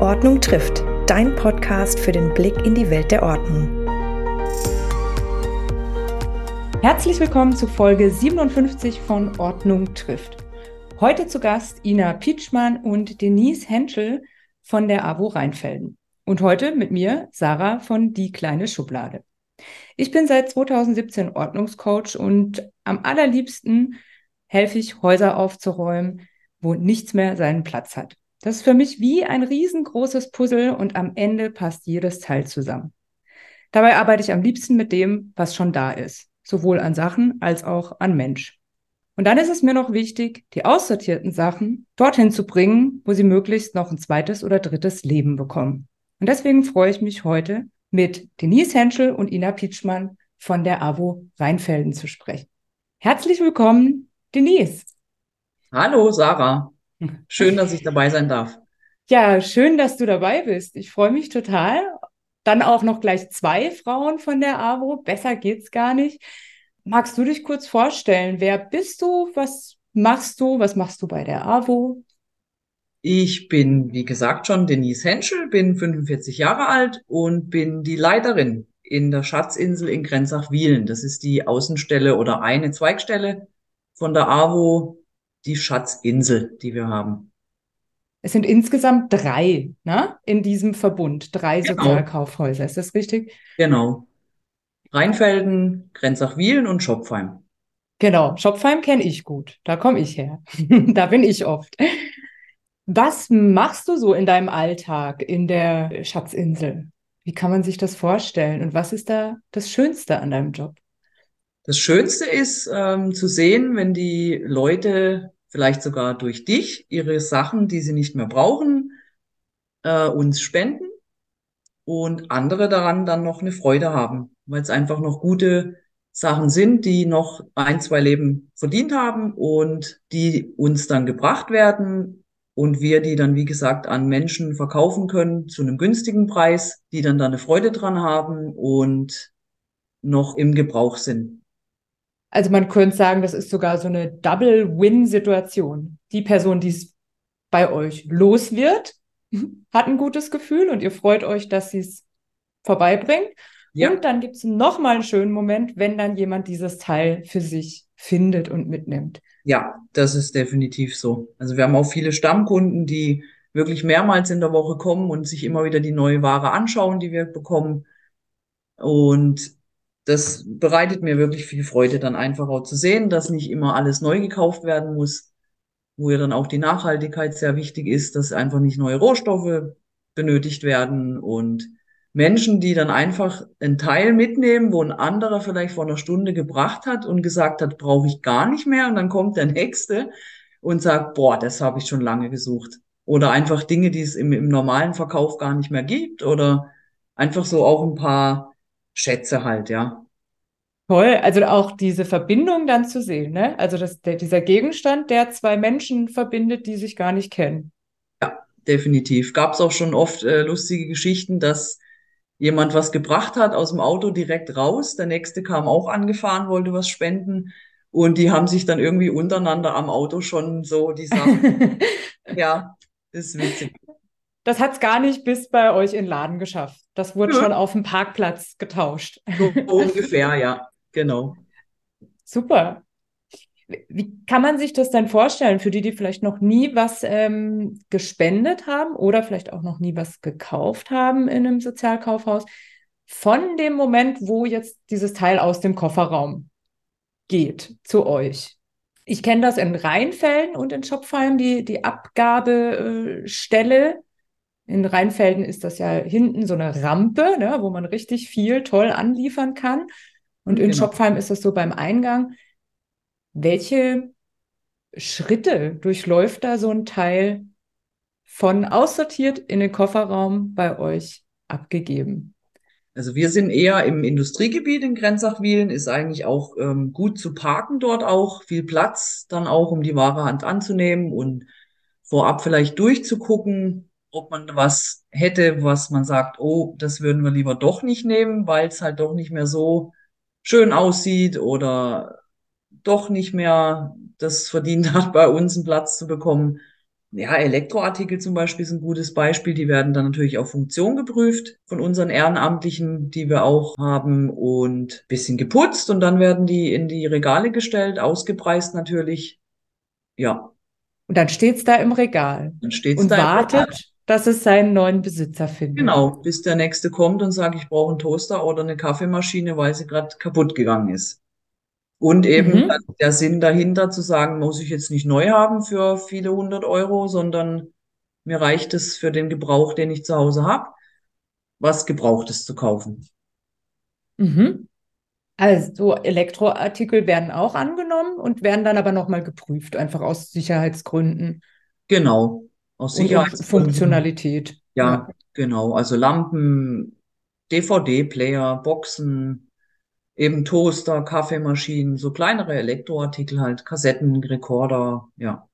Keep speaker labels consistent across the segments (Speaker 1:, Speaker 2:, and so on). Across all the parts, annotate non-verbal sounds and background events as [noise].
Speaker 1: Ordnung trifft, dein Podcast für den Blick in die Welt der Ordnung. Herzlich willkommen zu Folge 57 von Ordnung trifft. Heute zu Gast Ina Pietschmann und Denise Henschel von der AWO Rheinfelden. Und heute mit mir Sarah von Die kleine Schublade. Ich bin seit 2017 Ordnungscoach und am allerliebsten helfe ich, Häuser aufzuräumen, wo nichts mehr seinen Platz hat. Das ist für mich wie ein riesengroßes Puzzle und am Ende passt jedes Teil zusammen. Dabei arbeite ich am liebsten mit dem, was schon da ist, sowohl an Sachen als auch an Mensch. Und dann ist es mir noch wichtig, die aussortierten Sachen dorthin zu bringen, wo sie möglichst noch ein zweites oder drittes Leben bekommen. Und deswegen freue ich mich heute, mit Denise Henschel und Ina Pietschmann von der AWO Rheinfelden zu sprechen. Herzlich willkommen, Denise.
Speaker 2: Hallo, Sarah. Schön, dass ich dabei sein darf.
Speaker 1: Ja, schön, dass du dabei bist. Ich freue mich total. Dann auch noch gleich zwei Frauen von der AWO. Besser geht's gar nicht. Magst du dich kurz vorstellen? Wer bist du? Was machst du? Was machst du bei der AWO?
Speaker 2: Ich bin, wie gesagt, schon Denise Henschel, bin 45 Jahre alt und bin die Leiterin in der Schatzinsel in Grenzach-Wielen. Das ist die Außenstelle oder eine Zweigstelle von der AWO die Schatzinsel, die wir haben.
Speaker 1: Es sind insgesamt drei ne, in diesem Verbund, drei genau. Sozialkaufhäuser. Ist das richtig?
Speaker 2: Genau. Rheinfelden, Grenzach-Wielen und Schopfheim.
Speaker 1: Genau, Schopfheim kenne ich gut. Da komme ich her. [laughs] da bin ich oft. Was machst du so in deinem Alltag in der Schatzinsel? Wie kann man sich das vorstellen? Und was ist da das Schönste an deinem Job?
Speaker 2: Das Schönste ist ähm, zu sehen, wenn die Leute vielleicht sogar durch dich ihre Sachen, die sie nicht mehr brauchen, äh, uns spenden und andere daran dann noch eine Freude haben, weil es einfach noch gute Sachen sind, die noch ein, zwei Leben verdient haben und die uns dann gebracht werden und wir die dann, wie gesagt, an Menschen verkaufen können zu einem günstigen Preis, die dann da eine Freude dran haben und noch im Gebrauch sind.
Speaker 1: Also man könnte sagen, das ist sogar so eine Double-Win-Situation. Die Person, die es bei euch los wird, [laughs] hat ein gutes Gefühl und ihr freut euch, dass sie es vorbeibringt. Ja. Und dann gibt es nochmal einen schönen Moment, wenn dann jemand dieses Teil für sich findet und mitnimmt.
Speaker 2: Ja, das ist definitiv so. Also wir haben auch viele Stammkunden, die wirklich mehrmals in der Woche kommen und sich immer wieder die neue Ware anschauen, die wir bekommen. Und das bereitet mir wirklich viel Freude, dann einfach auch zu sehen, dass nicht immer alles neu gekauft werden muss, wo ja dann auch die Nachhaltigkeit sehr wichtig ist, dass einfach nicht neue Rohstoffe benötigt werden und Menschen, die dann einfach einen Teil mitnehmen, wo ein anderer vielleicht vor einer Stunde gebracht hat und gesagt hat, brauche ich gar nicht mehr und dann kommt der nächste und sagt, boah, das habe ich schon lange gesucht. Oder einfach Dinge, die es im, im normalen Verkauf gar nicht mehr gibt oder einfach so auch ein paar Schätze halt, ja.
Speaker 1: Toll, also auch diese Verbindung dann zu sehen, ne? Also das, der, dieser Gegenstand, der zwei Menschen verbindet, die sich gar nicht kennen.
Speaker 2: Ja, definitiv. Gab es auch schon oft äh, lustige Geschichten, dass jemand was gebracht hat aus dem Auto direkt raus, der nächste kam auch angefahren, wollte was spenden und die haben sich dann irgendwie untereinander am Auto schon so die Sachen. [laughs] ja, ist witzig.
Speaker 1: Das hat es gar nicht bis bei euch in Laden geschafft. Das wurde ja. schon auf dem Parkplatz getauscht.
Speaker 2: So [laughs] ungefähr, ja, genau.
Speaker 1: Super. Wie kann man sich das denn vorstellen für die, die vielleicht noch nie was ähm, gespendet haben oder vielleicht auch noch nie was gekauft haben in einem Sozialkaufhaus? Von dem Moment, wo jetzt dieses Teil aus dem Kofferraum geht zu euch. Ich kenne das in Rheinfelden und in Schopfheim, die, die Abgabestelle in Rheinfelden ist das ja hinten so eine Rampe, ne, wo man richtig viel toll anliefern kann. Und in genau. Schopfheim ist das so beim Eingang. Welche Schritte durchläuft da so ein Teil von aussortiert in den Kofferraum bei euch abgegeben?
Speaker 2: Also wir sind eher im Industriegebiet in Grenzachwielen, ist eigentlich auch ähm, gut zu parken dort auch, viel Platz dann auch, um die wahre Hand anzunehmen und vorab vielleicht durchzugucken, ob man was hätte, was man sagt, oh, das würden wir lieber doch nicht nehmen, weil es halt doch nicht mehr so schön aussieht oder doch nicht mehr das verdient [laughs] hat, bei uns einen Platz zu bekommen. ja, Elektroartikel zum Beispiel ist ein gutes Beispiel. Die werden dann natürlich auf Funktion geprüft von unseren Ehrenamtlichen, die wir auch haben und bisschen geputzt und dann werden die in die Regale gestellt, ausgepreist natürlich. Ja.
Speaker 1: Und dann steht's da im Regal.
Speaker 2: Dann steht's
Speaker 1: und
Speaker 2: da
Speaker 1: wartet, dass es seinen neuen Besitzer findet.
Speaker 2: Genau, bis der nächste kommt und sagt, ich brauche einen Toaster oder eine Kaffeemaschine, weil sie gerade kaputt gegangen ist. Und eben
Speaker 1: Mhm.
Speaker 2: der Sinn dahinter zu sagen, muss ich jetzt nicht neu haben für viele hundert Euro, sondern mir reicht es für den Gebrauch, den ich zu Hause habe, was Gebrauchtes zu kaufen.
Speaker 1: Mhm. Also Elektroartikel werden auch angenommen und werden dann aber nochmal geprüft, einfach aus Sicherheitsgründen
Speaker 2: Genau, aus
Speaker 1: und, und
Speaker 2: Sicherheitsgründen.
Speaker 1: Funktionalität.
Speaker 2: Ja, genau. Also Lampen, DVD-Player, Boxen, eben Toaster, Kaffeemaschinen, so kleinere Elektroartikel halt, Kassetten, Rekorder, ja.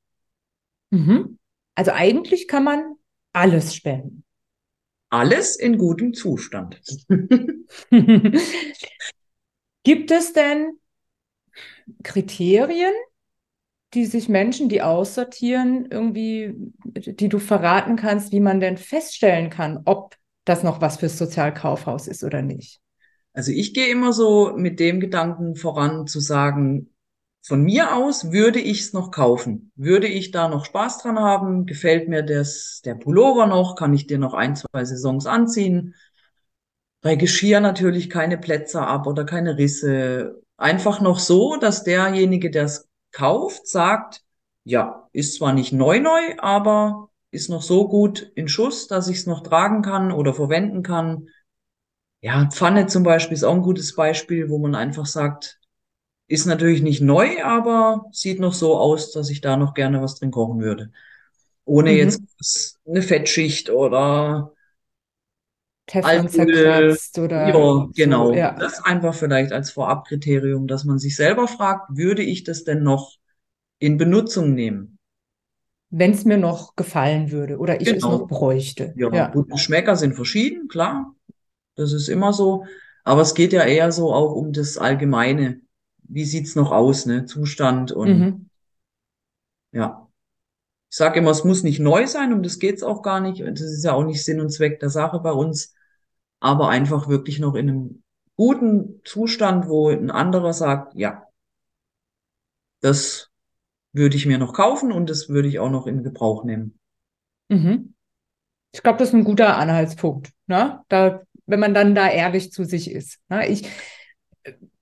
Speaker 1: Mhm. Also eigentlich kann man alles spenden.
Speaker 2: Alles in gutem Zustand. [laughs]
Speaker 1: Gibt es denn Kriterien, die sich Menschen, die aussortieren, irgendwie, die du verraten kannst, wie man denn feststellen kann, ob das noch was fürs Sozialkaufhaus ist oder nicht?
Speaker 2: Also ich gehe immer so mit dem Gedanken voran zu sagen, von mir aus würde ich es noch kaufen. Würde ich da noch Spaß dran haben? Gefällt mir das, der Pullover noch? Kann ich dir noch ein, zwei Saisons anziehen? Bei Geschirr natürlich keine Plätze ab oder keine Risse. Einfach noch so, dass derjenige, der es kauft, sagt, ja, ist zwar nicht neu neu, aber ist noch so gut in Schuss, dass ich es noch tragen kann oder verwenden kann. Ja, Pfanne zum Beispiel ist auch ein gutes Beispiel, wo man einfach sagt, ist natürlich nicht neu, aber sieht noch so aus, dass ich da noch gerne was drin kochen würde. Ohne
Speaker 1: Mhm.
Speaker 2: jetzt eine Fettschicht oder
Speaker 1: Teflon zerkratzt oder
Speaker 2: Ja, genau.
Speaker 1: so, ja.
Speaker 2: Das einfach vielleicht als Vorabkriterium, dass man sich selber fragt, würde ich das denn noch in Benutzung nehmen?
Speaker 1: Wenn es mir noch gefallen würde oder ich es
Speaker 2: Genau.
Speaker 1: noch bräuchte.
Speaker 2: Ja,
Speaker 1: Ja.
Speaker 2: gut, Geschmäcker sind verschieden, klar. Das ist immer so. Aber es geht ja eher so auch um das Allgemeine. Wie sieht's noch aus, ne? Zustand und
Speaker 1: Mhm.
Speaker 2: ja. Ich sage immer, es muss nicht neu sein, um das geht's auch gar nicht. Das ist ja auch nicht Sinn und Zweck der Sache bei uns. Aber einfach wirklich noch in einem guten Zustand, wo ein anderer sagt, ja, das würde ich mir noch kaufen und das würde ich auch noch in Gebrauch nehmen.
Speaker 1: Mhm. Ich glaube, das ist ein guter Anhaltspunkt, ne? Da, wenn man dann da ehrlich zu sich ist. Ne? Ich,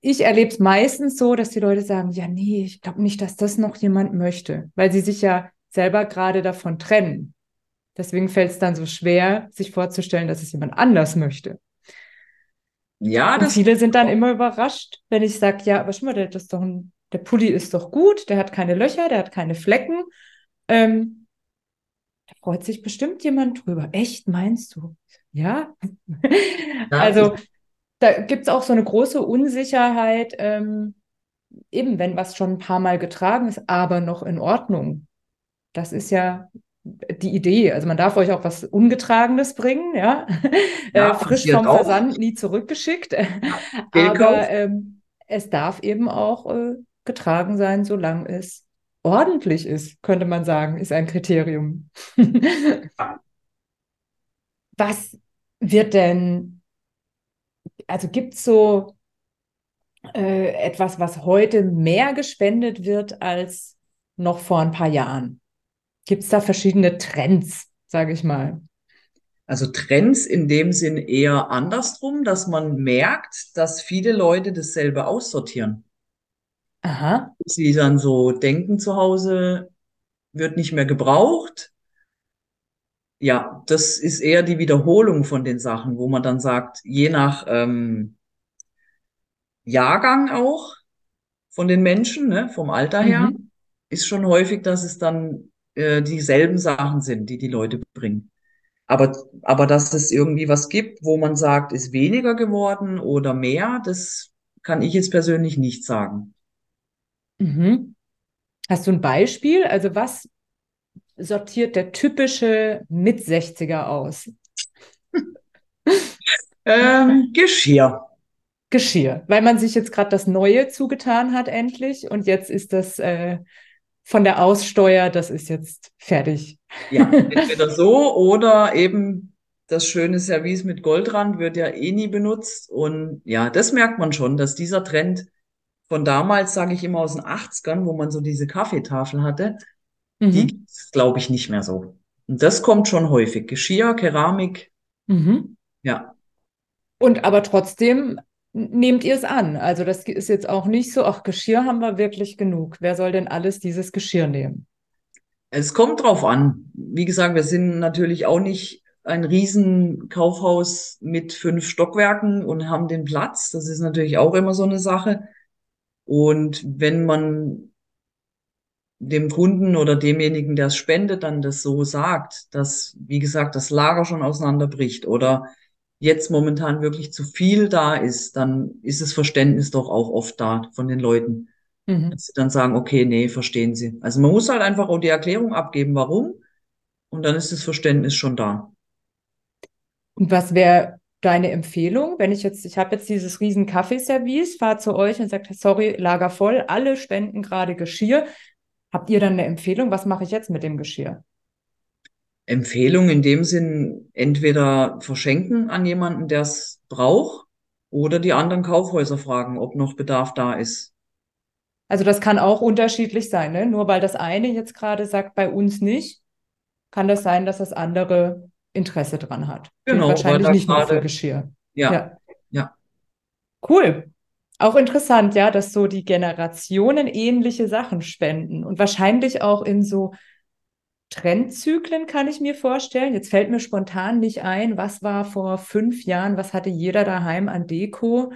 Speaker 1: ich erlebe es meistens so, dass die Leute sagen, ja, nee, ich glaube nicht, dass das noch jemand möchte, weil sie sich ja selber gerade davon trennen. Deswegen fällt es dann so schwer, sich vorzustellen, dass es jemand anders möchte.
Speaker 2: Ja,
Speaker 1: Und
Speaker 2: das,
Speaker 1: viele sind dann immer überrascht, wenn ich sage, ja, aber schau mal, der, das ist doch ein, der Pulli ist doch gut, der hat keine Löcher, der hat keine Flecken. Ähm, da freut sich bestimmt jemand drüber. Echt, meinst du? Ja.
Speaker 2: Ja,
Speaker 1: Also da gibt es auch so eine große Unsicherheit, ähm, eben wenn was schon ein paar Mal getragen ist, aber noch in Ordnung. Das ist ja die Idee. Also man darf euch auch was Ungetragenes bringen, ja.
Speaker 2: Ja,
Speaker 1: Äh, frisch vom
Speaker 2: auch.
Speaker 1: Versand, nie zurückgeschickt.
Speaker 2: Fehlkauf. [laughs]
Speaker 1: Aber ähm, es darf eben auch äh, getragen sein, solange es ordentlich ist, könnte man sagen, ist ein Kriterium. Was wird denn, also gibt es so äh, etwas, was heute mehr gespendet wird als noch vor ein paar Jahren? Gibt es da verschiedene Trends, sage ich mal?
Speaker 2: Also Trends in dem Sinn eher andersrum, dass man merkt, dass viele Leute dasselbe aussortieren.
Speaker 1: Aha.
Speaker 2: Sie dann so denken zu Hause, wird nicht mehr gebraucht. Ja, das ist eher die Wiederholung von den Sachen, wo man dann sagt, je nach ähm, Jahrgang auch von den Menschen, ne, vom Alter her,
Speaker 1: Mhm.
Speaker 2: ist schon häufig, dass es dann äh, dieselben Sachen sind, die die Leute bringen. Aber, aber dass es irgendwie was gibt, wo man sagt, ist weniger geworden oder mehr, das kann ich jetzt persönlich nicht sagen.
Speaker 1: Mhm. Hast du ein Beispiel? Also was sortiert der typische Mit-60er aus? [laughs]
Speaker 2: Ähm, Geschirr.
Speaker 1: Geschirr, weil man sich jetzt gerade das Neue zugetan hat endlich und jetzt ist das äh, von der Aussteuer, das ist jetzt fertig.
Speaker 2: Ja, entweder [laughs] so oder eben das schöne Service mit Goldrand wird ja eh nie benutzt. Und ja, das merkt man schon, dass dieser Trend von damals, sage ich immer aus den 80ern, wo man so diese Kaffeetafel hatte, die
Speaker 1: Mhm.
Speaker 2: gibt es, glaube ich, nicht mehr so. Und das kommt schon häufig. Geschirr, Keramik,
Speaker 1: Mhm.
Speaker 2: ja.
Speaker 1: Und aber trotzdem nehmt ihr es an. Also das ist jetzt auch nicht so, ach, Geschirr haben wir wirklich genug. Wer soll denn alles dieses Geschirr nehmen?
Speaker 2: Es kommt drauf an. Wie gesagt, wir sind natürlich auch nicht ein Riesenkaufhaus mit fünf Stockwerken und haben den Platz. Das ist natürlich auch immer so eine Sache. Und wenn man dem Kunden oder demjenigen, der es spendet, dann das so sagt, dass, wie gesagt, das Lager schon auseinanderbricht oder jetzt momentan wirklich zu viel da ist, dann ist das Verständnis doch auch oft da von den Leuten.
Speaker 1: Mhm.
Speaker 2: Dass sie dann sagen, okay, nee, verstehen Sie. Also man muss halt einfach auch die Erklärung abgeben, warum, und dann ist das Verständnis schon da.
Speaker 1: Und was wäre deine Empfehlung, wenn ich jetzt, ich habe jetzt dieses riesen Kaffeeservice, fahre zu euch und sage, sorry, Lager voll, alle spenden gerade Geschirr. Habt ihr dann eine Empfehlung? Was mache ich jetzt mit dem Geschirr?
Speaker 2: Empfehlung in dem Sinn, entweder verschenken an jemanden, der es braucht, oder die anderen Kaufhäuser fragen, ob noch Bedarf da ist.
Speaker 1: Also das kann auch unterschiedlich sein, ne? Nur weil das eine jetzt gerade sagt, bei uns nicht, kann das sein, dass das andere Interesse dran hat.
Speaker 2: Genau, weil
Speaker 1: wahrscheinlich nicht nur für Geschirr.
Speaker 2: ja,
Speaker 1: Ja,
Speaker 2: ja,
Speaker 1: cool. Auch interessant, ja, dass so die Generationen ähnliche Sachen spenden und wahrscheinlich auch in so Trendzyklen kann ich mir vorstellen. Jetzt fällt mir spontan nicht ein, was war vor fünf Jahren, was hatte jeder daheim an Deko?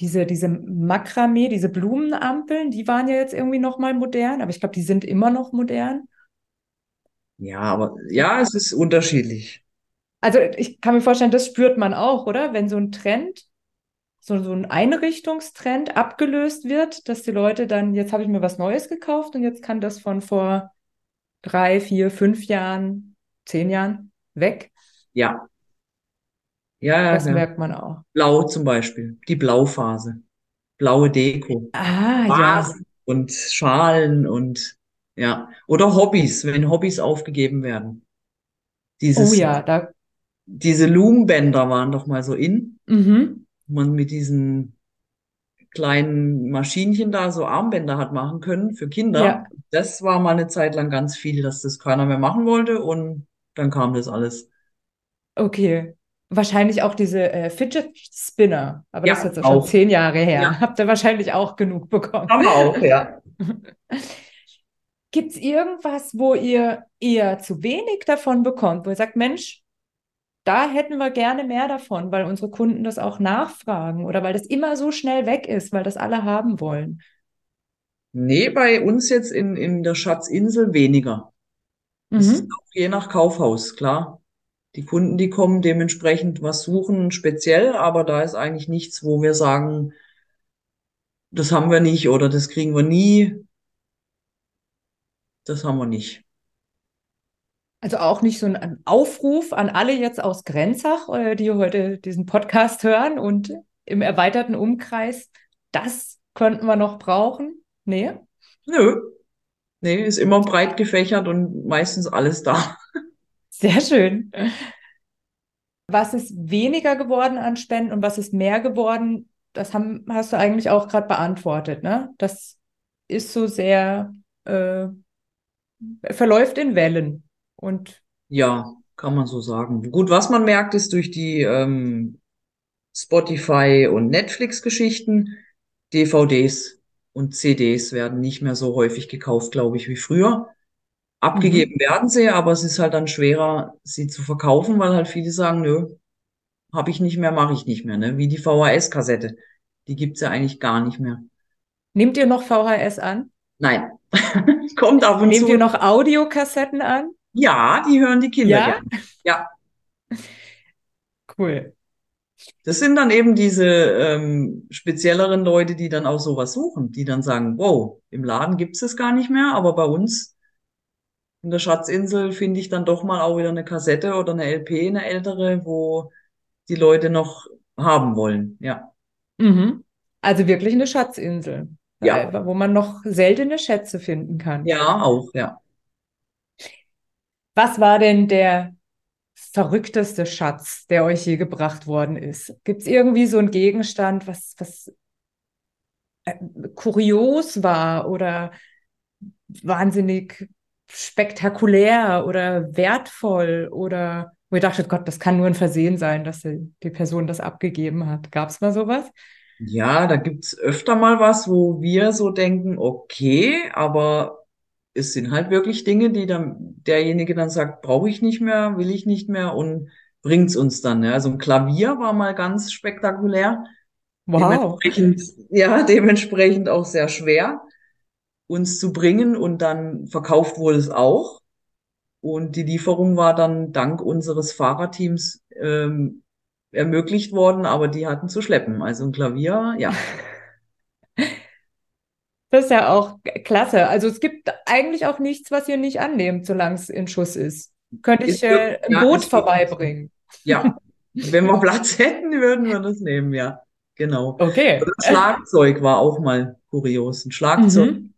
Speaker 1: Diese, diese Makramee, diese Blumenampeln, die waren ja jetzt irgendwie nochmal modern, aber ich glaube, die sind immer noch modern.
Speaker 2: ja, aber ja, es ist unterschiedlich.
Speaker 1: Also ich kann mir vorstellen, das spürt man auch, oder? Wenn so ein Trend, so, so ein Einrichtungstrend abgelöst wird, dass die Leute dann, jetzt habe ich mir was Neues gekauft und jetzt kann das von vor drei, vier, fünf Jahren, zehn Jahren weg.
Speaker 2: Ja, ja, ja,
Speaker 1: Das
Speaker 2: ja.
Speaker 1: merkt man auch.
Speaker 2: Blau zum Beispiel, die Blauphase, blaue Deko,
Speaker 1: Ah, ja.
Speaker 2: Vasen und Schalen und ja, oder Hobbys, wenn Hobbys aufgegeben werden.
Speaker 1: Oh
Speaker 2: Dieses,
Speaker 1: ja, da.
Speaker 2: diese Loombänder waren doch mal so in,
Speaker 1: Mhm.
Speaker 2: man mit diesen kleinen Maschinchen da so Armbänder hat machen können für Kinder.
Speaker 1: Ja,
Speaker 2: Das war mal eine Zeit lang ganz viel, dass das keiner mehr machen wollte und dann kam das alles.
Speaker 1: okay. Wahrscheinlich auch diese äh, Fidget Spinner, aber das ist
Speaker 2: Ja,
Speaker 1: jetzt auch schon
Speaker 2: auch.
Speaker 1: zehn Jahre her.
Speaker 2: Ja,
Speaker 1: Habt ihr wahrscheinlich auch genug bekommen.
Speaker 2: haben wir auch, ja. [laughs]
Speaker 1: Gibt es irgendwas, wo ihr eher zu wenig davon bekommt, wo ihr sagt, Mensch, da hätten wir gerne mehr davon, weil unsere Kunden das auch nachfragen oder weil das immer so schnell weg ist, weil das alle haben wollen?
Speaker 2: Nee, bei uns jetzt in, in der Schatzinsel weniger. Ist
Speaker 1: Mhm.
Speaker 2: auch je nach Kaufhaus, klar. Die Kunden, die kommen, dementsprechend was suchen, speziell, aber da ist eigentlich nichts, wo wir sagen, das haben wir nicht oder das kriegen wir nie. Das haben wir nicht.
Speaker 1: Also auch nicht so ein, Aufruf an alle jetzt aus Grenzach, äh, die heute diesen Podcast hören und im erweiterten Umkreis, das könnten wir noch brauchen. Nee?
Speaker 2: Nö. Nee, ist immer breit gefächert und meistens alles da.
Speaker 1: Sehr schön. Was ist weniger geworden an Spenden und was ist mehr geworden? Das haben, hast du eigentlich auch gerade beantwortet, ne? Das ist so sehr, äh, verläuft in Wellen. Und
Speaker 2: Ja, kann man so sagen. Gut, was man merkt, ist durch die ähm, Spotify und Netflix-Geschichten, DVDs und CDs werden nicht mehr so häufig gekauft, glaube ich, wie früher. Abgegeben
Speaker 1: mhm.
Speaker 2: werden sie, aber es ist halt dann schwerer, sie zu verkaufen, weil halt viele sagen, nö, habe ich nicht mehr, mache ich nicht mehr, ne? Wie die VHS-Kassette. Die gibt's ja eigentlich gar nicht mehr.
Speaker 1: Nehmt ihr noch VHS an?
Speaker 2: Nein. [laughs] Kommt ab und
Speaker 1: Nehmt ihr
Speaker 2: zu.
Speaker 1: noch Audiokassetten an?
Speaker 2: Ja, die hören die Kinder
Speaker 1: Ja?
Speaker 2: gerne. Ja,
Speaker 1: Cool.
Speaker 2: das sind dann eben diese ähm, spezielleren Leute, die dann auch sowas suchen, die dann sagen, wow, im Laden gibt's es gar nicht mehr, aber bei uns in der Schatzinsel finde ich dann doch mal auch wieder eine Kassette oder eine LP, eine ältere, wo die Leute noch haben wollen. Ja.
Speaker 1: Mhm. Also wirklich eine Schatzinsel.
Speaker 2: Ja.
Speaker 1: wo man noch seltene Schätze finden kann.
Speaker 2: Ja, auch, ja.
Speaker 1: Was war denn der verrückteste Schatz, der euch je gebracht worden ist? Gibt es irgendwie so einen Gegenstand, was, was äh, kurios war oder wahnsinnig spektakulär oder wertvoll oder wo ihr dachtet, Gott, das kann nur ein Versehen sein, dass die, Person das abgegeben hat. Gab es mal sowas?
Speaker 2: Ja, da gibt's öfter mal was, wo wir so denken, okay, aber es sind halt wirklich Dinge, die dann derjenige dann sagt, brauche ich nicht mehr, will ich nicht mehr und bringt's uns dann. Ne? Also ein Klavier war mal ganz spektakulär.
Speaker 1: Wow.
Speaker 2: Dementsprechend, ja, dementsprechend auch sehr schwer, uns zu bringen und dann verkauft wurde es auch. Und die Lieferung war dann dank unseres Fahrerteams ähm, ermöglicht worden, aber die hatten zu schleppen. Also ein Klavier, ja. [laughs]
Speaker 1: Das ist ja auch klasse. Also es gibt eigentlich auch nichts, was ihr nicht annehmt, solange es in Schuss ist. Könnte ich äh, ein
Speaker 2: ja,
Speaker 1: Boot vorbeibringen.
Speaker 2: Ja, [laughs] wenn wir Platz hätten, würden wir das nehmen, ja. Genau.
Speaker 1: Okay.
Speaker 2: Oder Schlagzeug war auch mal kurios. Ein Schlagzeug.
Speaker 1: Mhm.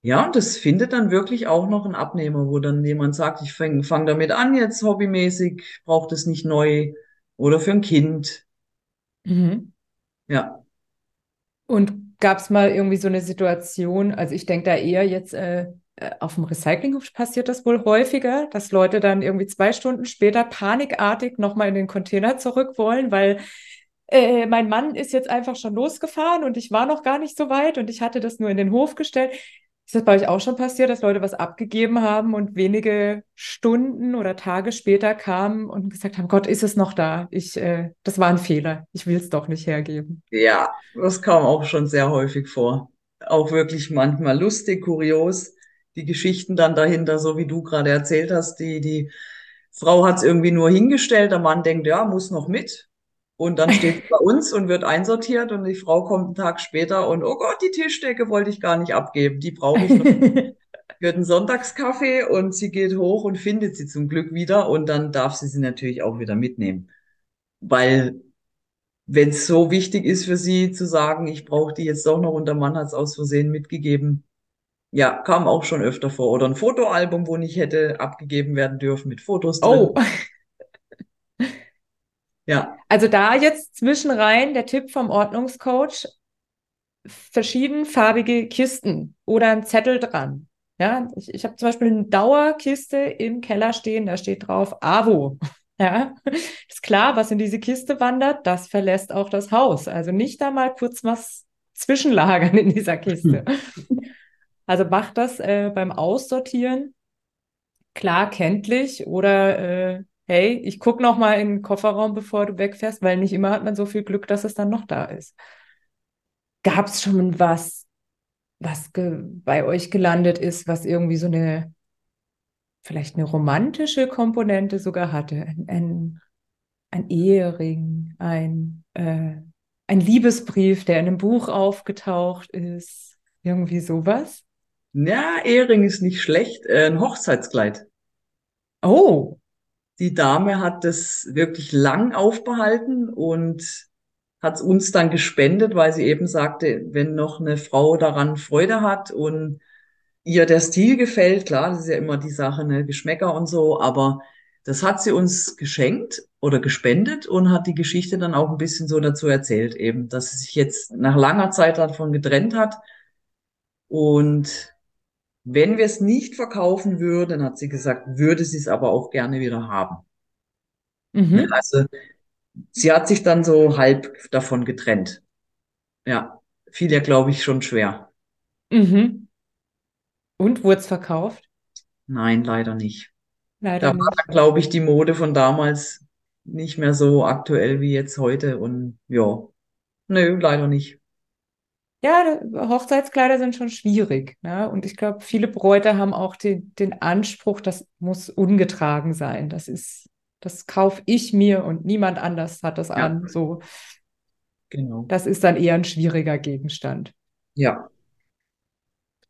Speaker 2: Ja, und das findet dann wirklich auch noch einen Abnehmer, wo dann jemand sagt, ich fange fang damit an, jetzt hobbymäßig, braucht es nicht neu. Oder für ein Kind.
Speaker 1: Mhm.
Speaker 2: Ja.
Speaker 1: Und gab es mal irgendwie so eine Situation, also ich denke da eher jetzt äh, äh, auf dem Recyclinghof passiert das wohl häufiger, dass Leute dann irgendwie zwei Stunden später panikartig nochmal in den Container zurück wollen, weil äh, mein Mann ist jetzt einfach schon losgefahren und ich war noch gar nicht so weit und ich hatte das nur in den Hof gestellt. Ist das bei euch auch schon passiert, dass Leute was abgegeben haben und wenige Stunden oder Tage später kamen und gesagt haben, Gott, ist es noch da? Ich, äh, das war ein Fehler. Ich will es doch nicht hergeben.
Speaker 2: Ja, das kam auch schon sehr häufig vor. Auch wirklich manchmal lustig, kurios. Die Geschichten dann dahinter, so wie du gerade erzählt hast, die, die Frau hat es irgendwie nur hingestellt, der Mann denkt, ja, muss noch mit. Und dann steht es bei uns und wird einsortiert und die Frau kommt einen Tag später und, oh Gott, die Tischdecke wollte ich gar nicht abgeben, die brauche ich noch [laughs] für den Sonntagskaffee und sie geht hoch und findet sie zum Glück wieder und dann darf sie sie natürlich auch wieder mitnehmen. Weil wenn es so wichtig ist für sie zu sagen, ich brauche die jetzt doch noch und der Mann hat es aus Versehen mitgegeben. Ja, kam auch schon öfter vor. Oder ein Fotoalbum, wo nicht hätte abgegeben werden dürfen mit Fotos drin.
Speaker 1: Oh,
Speaker 2: Ja,
Speaker 1: also da jetzt zwischenrein der Tipp vom Ordnungscoach, verschiedenfarbige Kisten oder ein Zettel dran. Ja, ich, ich habe zum Beispiel eine Dauerkiste im Keller stehen, da steht drauf AWO. [laughs] Ja, ist klar, was in diese Kiste wandert, das verlässt auch das Haus. Also nicht da mal kurz was zwischenlagern in dieser Kiste. [laughs] Also macht das äh, beim Aussortieren klar kenntlich oder äh, hey, ich gucke noch mal in den Kofferraum, bevor du wegfährst, weil nicht immer hat man so viel Glück, dass es dann noch da ist. Gab es schon was, was bei euch gelandet ist, was irgendwie so eine, vielleicht eine romantische Komponente sogar hatte? Ein, ein, ein Ehering, ein, äh, ein Liebesbrief, der in einem Buch aufgetaucht ist, irgendwie sowas?
Speaker 2: ja, Ehering ist nicht schlecht. Äh, ein Hochzeitskleid.
Speaker 1: Oh,
Speaker 2: Die Dame hat das wirklich lang aufbehalten und hat es uns dann gespendet, weil sie eben sagte, wenn noch eine Frau daran Freude hat und ihr der Stil gefällt, klar, das ist ja immer die Sache, ne, Geschmäcker und so, aber das hat sie uns geschenkt oder gespendet und hat die Geschichte dann auch ein bisschen so dazu erzählt, eben, dass sie sich jetzt nach langer Zeit davon getrennt hat. Und wenn wir es nicht verkaufen würden, hat sie gesagt, würde sie es aber auch gerne wieder haben. Ja,
Speaker 1: mhm.
Speaker 2: also sie hat sich dann so halb davon getrennt. Ja, fiel ihr, glaube ich, schon schwer.
Speaker 1: Mhm. Und wurde es verkauft?
Speaker 2: Nein, leider nicht.
Speaker 1: Leider
Speaker 2: Da war
Speaker 1: nicht.
Speaker 2: dann, glaube ich, die Mode von damals nicht mehr so aktuell wie jetzt heute. Und ja, nö, leider nicht.
Speaker 1: Ja, Hochzeitskleider sind schon schwierig. Ne? Und ich glaube, viele Bräute haben auch den, den Anspruch, das muss ungetragen sein. Das ist, das kaufe ich mir und niemand anders hat das
Speaker 2: Ja,
Speaker 1: an. So,
Speaker 2: genau.
Speaker 1: das ist dann eher ein schwieriger Gegenstand.
Speaker 2: Ja.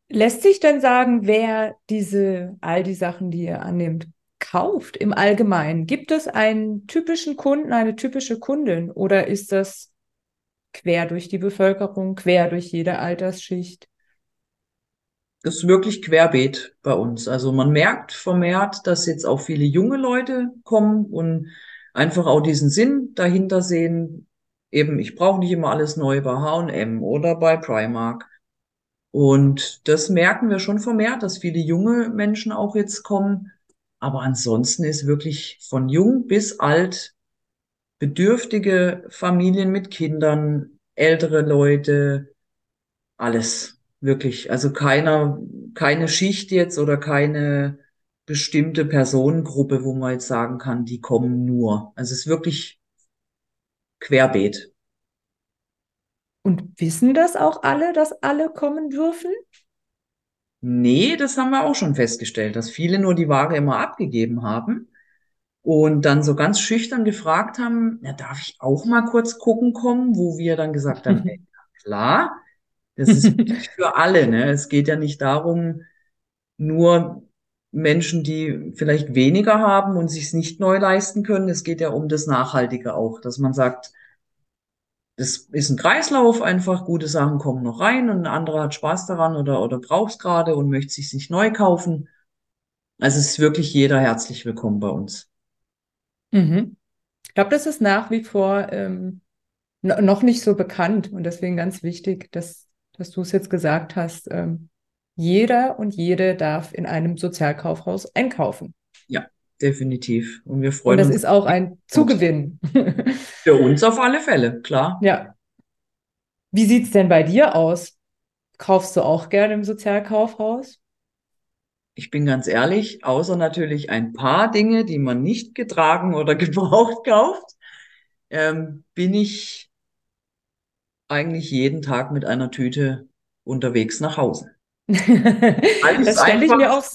Speaker 1: Lässt sich denn sagen, wer diese, all die Sachen, die ihr annimmt, kauft im Allgemeinen? Gibt es einen typischen Kunden, eine typische Kundin oder ist das quer durch die Bevölkerung, quer durch jede Altersschicht?
Speaker 2: Das ist wirklich querbeet bei uns. Also man merkt vermehrt, dass jetzt auch viele junge Leute kommen und einfach auch diesen Sinn dahinter sehen. Eben, ich brauche nicht immer alles neu bei H&M oder bei Primark. Und das merken wir schon vermehrt, dass viele junge Menschen auch jetzt kommen. Aber ansonsten ist wirklich von jung bis alt bedürftige Familien mit Kindern, ältere Leute, alles wirklich. Also keiner, keine Schicht jetzt oder keine bestimmte Personengruppe, wo man jetzt sagen kann, die kommen nur. Also es ist wirklich querbeet.
Speaker 1: Und wissen das auch alle, dass alle kommen dürfen?
Speaker 2: Nee, das haben wir auch schon festgestellt, dass viele nur die Ware immer abgegeben haben und dann so ganz schüchtern gefragt haben, ja, darf ich auch mal kurz gucken kommen, wo wir dann gesagt haben, [laughs] ey, klar, das ist für alle, ne? Es geht ja nicht darum, nur Menschen, die vielleicht weniger haben und sich es nicht neu leisten können. Es geht ja um das Nachhaltige auch, dass man sagt, das ist ein Kreislauf, einfach gute Sachen kommen noch rein und ein anderer hat Spaß daran oder, oder braucht es gerade und möchte sich nicht neu kaufen. Also es ist wirklich jeder herzlich willkommen bei uns.
Speaker 1: Mhm. Ich glaube, das ist nach wie vor ähm, noch nicht so bekannt und deswegen ganz wichtig, dass, dass du es jetzt gesagt hast. Ähm, jeder und jede darf in einem Sozialkaufhaus einkaufen.
Speaker 2: Ja, definitiv. Und wir freuen
Speaker 1: und das
Speaker 2: uns.
Speaker 1: ist auch ein Zugewinn.
Speaker 2: Für uns auf alle Fälle, klar.
Speaker 1: Ja. Wie sieht es denn bei dir aus? Kaufst du auch gerne im Sozialkaufhaus?
Speaker 2: Ich bin ganz ehrlich, außer natürlich ein paar Dinge, die man nicht getragen oder [laughs] gebraucht kauft, ähm, bin ich eigentlich jeden Tag mit einer Tüte unterwegs nach Hause.
Speaker 1: das stelle ich mir auch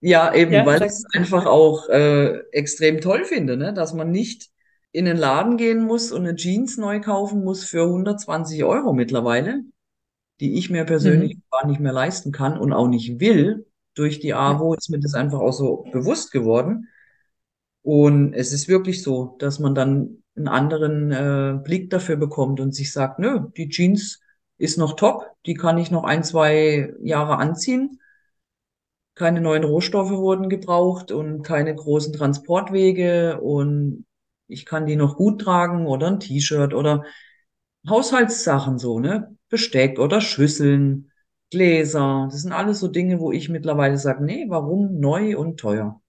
Speaker 2: ja, eben, ja, weil ich es einfach auch äh, extrem toll finde, ne? dass man nicht in den Laden gehen muss und eine Jeans neu kaufen muss für 120 Euro mittlerweile, die ich mir persönlich mhm. gar nicht mehr leisten kann und auch nicht will. Durch die AWO ist mir das einfach auch so bewusst geworden. Und es ist wirklich so, dass man dann einen anderen äh, Blick dafür bekommt und sich sagt, nö, die Jeans ist noch top, die kann ich noch ein, zwei Jahre anziehen keine neuen Rohstoffe wurden gebraucht und keine großen Transportwege und ich kann die noch gut tragen oder ein T-Shirt oder Haushaltssachen so, ne? Besteck oder Schüsseln, Gläser. Das sind alles so Dinge, wo ich mittlerweile sage, nee, warum neu und teuer?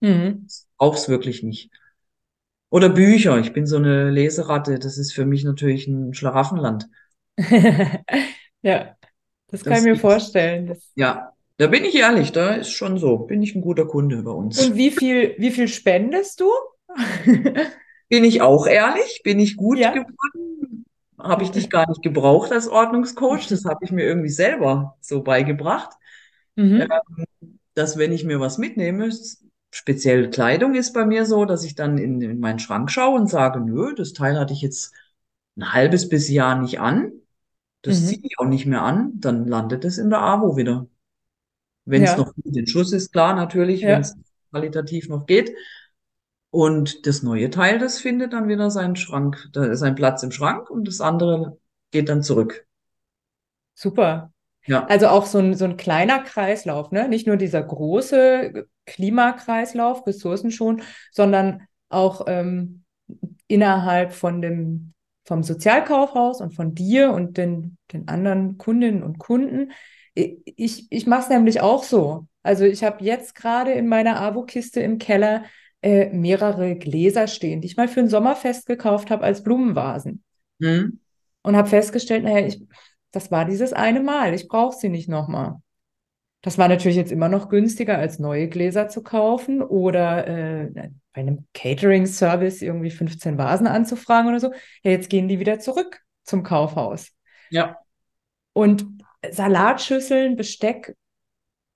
Speaker 2: Mhm. Brauch's wirklich nicht. Oder Bücher. Ich bin so eine Leseratte. Das ist für mich natürlich ein Schlaraffenland. [laughs]
Speaker 1: ja, das kann das ich mir vorstellen. Das
Speaker 2: ja, da bin ich ehrlich, da ist schon so. Bin ich ein guter Kunde bei uns.
Speaker 1: Und wie viel, wie viel spendest du?
Speaker 2: bin ich auch ehrlich? Bin ich gut ja. geworden? Habe ich dich gar nicht gebraucht als Ordnungscoach? Das habe ich mir irgendwie selber so beigebracht. Mhm. Ähm, dass wenn ich mir was mitnehme, speziell Kleidung ist bei mir so, dass ich dann in, in meinen Schrank schaue und sage, nö, das Teil hatte ich jetzt ein halbes bis Jahr nicht an. Das mhm. ziehe ich auch nicht mehr an. Dann landet es in der AWO wieder. Wenn es ja. noch gut in Schuss ist, klar, natürlich, ja. wenn es qualitativ noch geht. Und das neue Teil, das findet dann wieder seinen Schrank, seinen Platz im Schrank und das andere geht dann zurück.
Speaker 1: Super. Ja. Also auch so ein, so ein kleiner Kreislauf, ne? Nicht nur dieser große Klimakreislauf, Ressourcen schon, sondern auch ähm, innerhalb von dem, vom Sozialkaufhaus und von dir und den, den anderen Kundinnen und Kunden ich, ich mache es nämlich auch so. Also ich habe jetzt gerade in meiner Abo-Kiste im Keller äh, mehrere Gläser stehen, die ich mal für ein Sommerfest gekauft habe als Blumenvasen. Mhm. Und habe festgestellt, naja, ich, das war dieses eine Mal, ich brauche sie nicht nochmal. Das war natürlich jetzt immer noch günstiger, als neue Gläser zu kaufen oder äh, bei einem Catering-Service irgendwie 15 Vasen anzufragen oder so. Ja, jetzt gehen die wieder zurück zum Kaufhaus.
Speaker 2: Ja.
Speaker 1: Und Salatschüsseln, Besteck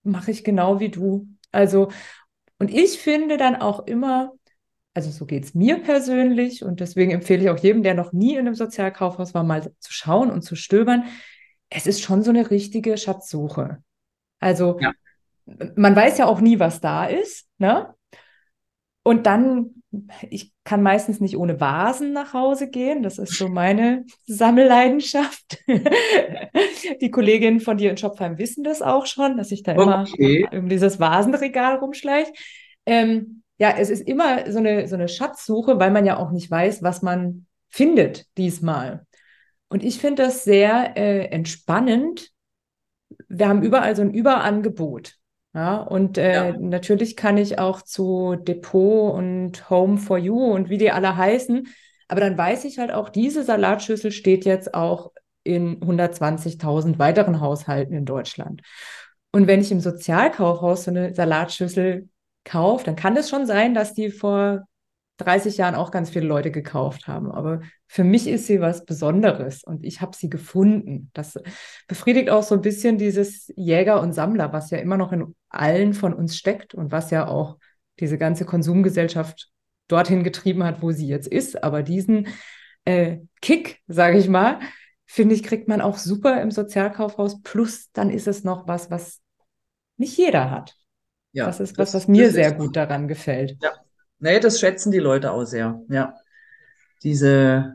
Speaker 1: mache ich genau wie du. Also, und ich finde dann auch immer, also so geht es mir persönlich und deswegen empfehle ich auch jedem, der noch nie in einem Sozialkaufhaus war, mal zu schauen und zu stöbern. Es ist schon so eine richtige Schatzsuche. Also ja. man weiß ja auch nie, was da ist, ne? Und dann ich kann meistens nicht ohne Vasen nach Hause gehen. Das ist so meine Sammelleidenschaft. [laughs] Die Kolleginnen von dir in Schopfheim wissen das auch schon, dass ich da okay. immer um dieses Vasenregal rumschleiche. Ähm, ja, es ist immer so eine, so eine Schatzsuche, weil man ja auch nicht weiß, was man findet diesmal. Und ich finde das sehr äh, entspannend. Wir haben überall so ein Überangebot. Ja, und äh, ja. natürlich kann ich auch zu Depot und Home for You und wie die alle heißen. Aber dann weiß ich halt auch, diese Salatschüssel steht jetzt auch in 120.000 weiteren Haushalten in Deutschland. Und wenn ich im Sozialkaufhaus so eine Salatschüssel kaufe, dann kann es schon sein, dass die vor 30 Jahren auch ganz viele Leute gekauft haben. Aber für mich ist sie was Besonderes und ich habe sie gefunden. Das befriedigt auch so ein bisschen dieses Jäger und Sammler, was ja immer noch in allen von uns steckt und was ja auch diese ganze Konsumgesellschaft dorthin getrieben hat, wo sie jetzt ist. Aber diesen äh, Kick, sage ich mal, finde ich, kriegt man auch super im Sozialkaufhaus. Plus dann ist es noch was, was nicht jeder hat. Ja, das ist was, was mir sehr gut daran gefällt.
Speaker 2: Ja, Nee, das schätzen die Leute auch sehr, ja. Diese,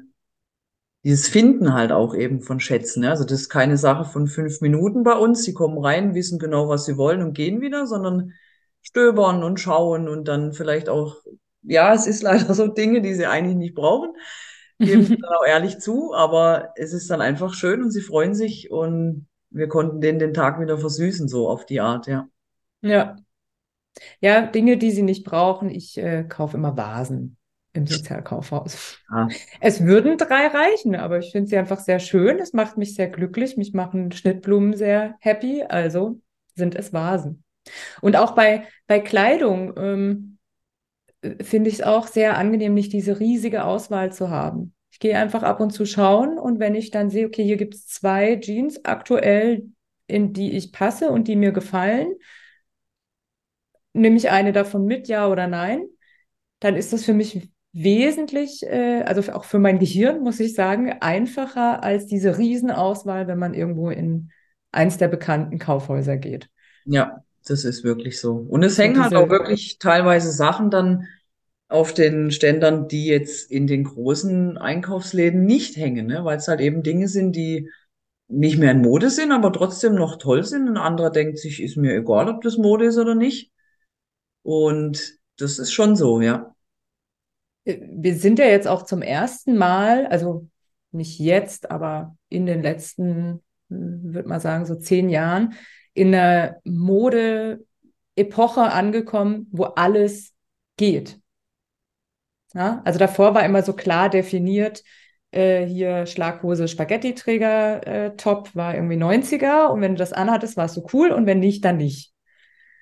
Speaker 2: dieses Finden halt auch eben von Schätzen. Ja. Also das ist keine Sache von fünf Minuten bei uns. Sie kommen rein, wissen genau, was sie wollen und gehen wieder, sondern stöbern und schauen und dann vielleicht auch, ja, es ist [laughs] leider so Dinge, die sie eigentlich nicht brauchen. Geben sie [laughs] dann auch ehrlich zu, aber es ist dann einfach schön und sie freuen sich und wir konnten denen den Tag wieder versüßen, so auf die Art, ja.
Speaker 1: Ja, ja, Dinge, die sie nicht brauchen. Ich äh, kaufe immer Vasen im Sozialkaufhaus. Ah. Es würden drei reichen, aber ich finde sie einfach sehr schön. Es macht mich sehr glücklich. Mich machen Schnittblumen sehr happy. Also sind es Vasen. Und auch bei, bei Kleidung ähm, finde ich es auch sehr angenehm, nicht diese riesige Auswahl zu haben. Ich gehe einfach ab und zu schauen und wenn ich dann sehe, okay, hier gibt es zwei Jeans aktuell, in die ich passe und die mir gefallen, nehme ich eine davon mit, ja oder nein, dann ist das für mich wesentlich, äh, also auch für mein Gehirn, muss ich sagen, einfacher als diese Riesenauswahl, wenn man irgendwo in eins der bekannten Kaufhäuser geht.
Speaker 2: Ja, das ist wirklich so. Und es hängen halt auch wirklich teilweise Sachen dann auf den Ständern, die jetzt in den großen Einkaufsläden nicht hängen, ne? weil es halt eben Dinge sind, die nicht mehr in Mode sind, aber trotzdem noch toll sind. Ein anderer denkt sich, ist mir egal, ob das Mode ist oder nicht. Und das ist schon so, ja.
Speaker 1: Wir sind ja jetzt auch zum ersten Mal, also nicht jetzt, aber in den letzten, hm, würde man sagen, so zehn Jahren, in einer Mode-Epoche angekommen, wo alles geht. Ja, also davor war immer so klar definiert, äh, hier Schlaghose, Spaghetti-Träger, äh, Top war irgendwie 90er und wenn du das anhattest, warst du cool und wenn nicht, dann nicht.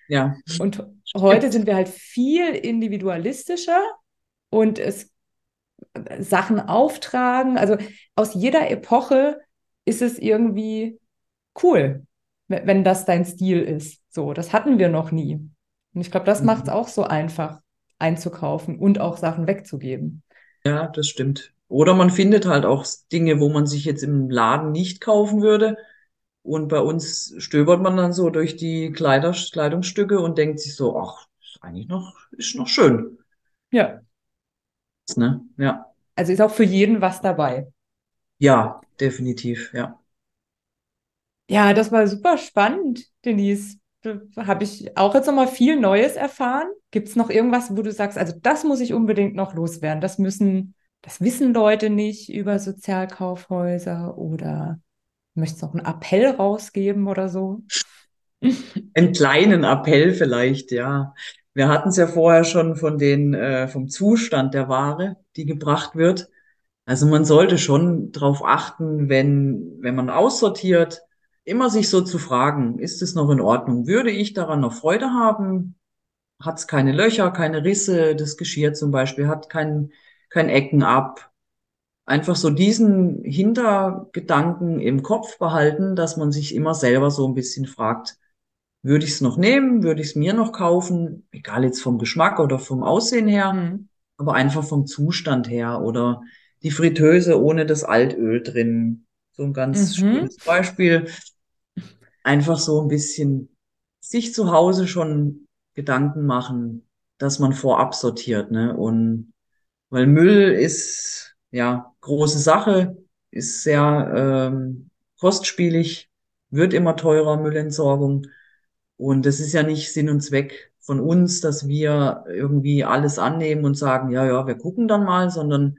Speaker 2: Ja.
Speaker 1: Und heute sind wir halt viel individualistischer und es Sachen auftragen. Also aus jeder Epoche ist es irgendwie cool, wenn das dein Stil ist. So, das hatten wir noch nie. Und ich glaube, das mhm. macht es auch so einfach einzukaufen und auch Sachen wegzugeben.
Speaker 2: Ja, das stimmt. Oder man findet halt auch Dinge, wo man sich jetzt im Laden nicht kaufen würde, und bei uns stöbert man dann so durch die Kleider, Kleidungsstücke und denkt sich so, ach, ist eigentlich noch, ist noch schön.
Speaker 1: Ja.
Speaker 2: Ne? Ja.
Speaker 1: Also ist auch für jeden was dabei.
Speaker 2: Ja, definitiv, ja.
Speaker 1: Ja, das war super spannend, Denise. Habe ich auch jetzt nochmal viel Neues erfahren. Gibt es noch irgendwas, wo du sagst, also das muss ich unbedingt noch loswerden? Das müssen, das wissen Leute nicht über Sozialkaufhäuser oder Möchtest du noch einen Appell rausgeben oder so? [laughs]
Speaker 2: Einen kleinen Appell vielleicht, ja. Wir hatten es ja vorher schon von den, äh, vom Zustand der Ware, die gebracht wird. Also man sollte schon darauf achten, wenn, wenn man aussortiert, immer sich so zu fragen, ist es noch in Ordnung? Würde ich daran noch Freude haben? Hat es keine Löcher, keine Risse? Das Geschirr zum Beispiel hat kein, kein Ecken ab einfach so diesen Hintergedanken im Kopf behalten, dass man sich immer selber so ein bisschen fragt, würde ich es noch nehmen, würde ich es mir noch kaufen, egal jetzt vom Geschmack oder vom Aussehen her, mhm. aber einfach vom Zustand her oder die Fritteuse ohne das Altöl drin. So ein ganz mhm. schönes Beispiel. Einfach so ein bisschen sich zu Hause schon Gedanken machen, dass man vorab sortiert, ne? Und weil Müll ist ja große Sache, ist sehr ähm, kostspielig, wird immer teurer, Müllentsorgung. Und das ist ja nicht Sinn und Zweck von uns, dass wir irgendwie alles annehmen und sagen, ja, ja, wir gucken dann mal, sondern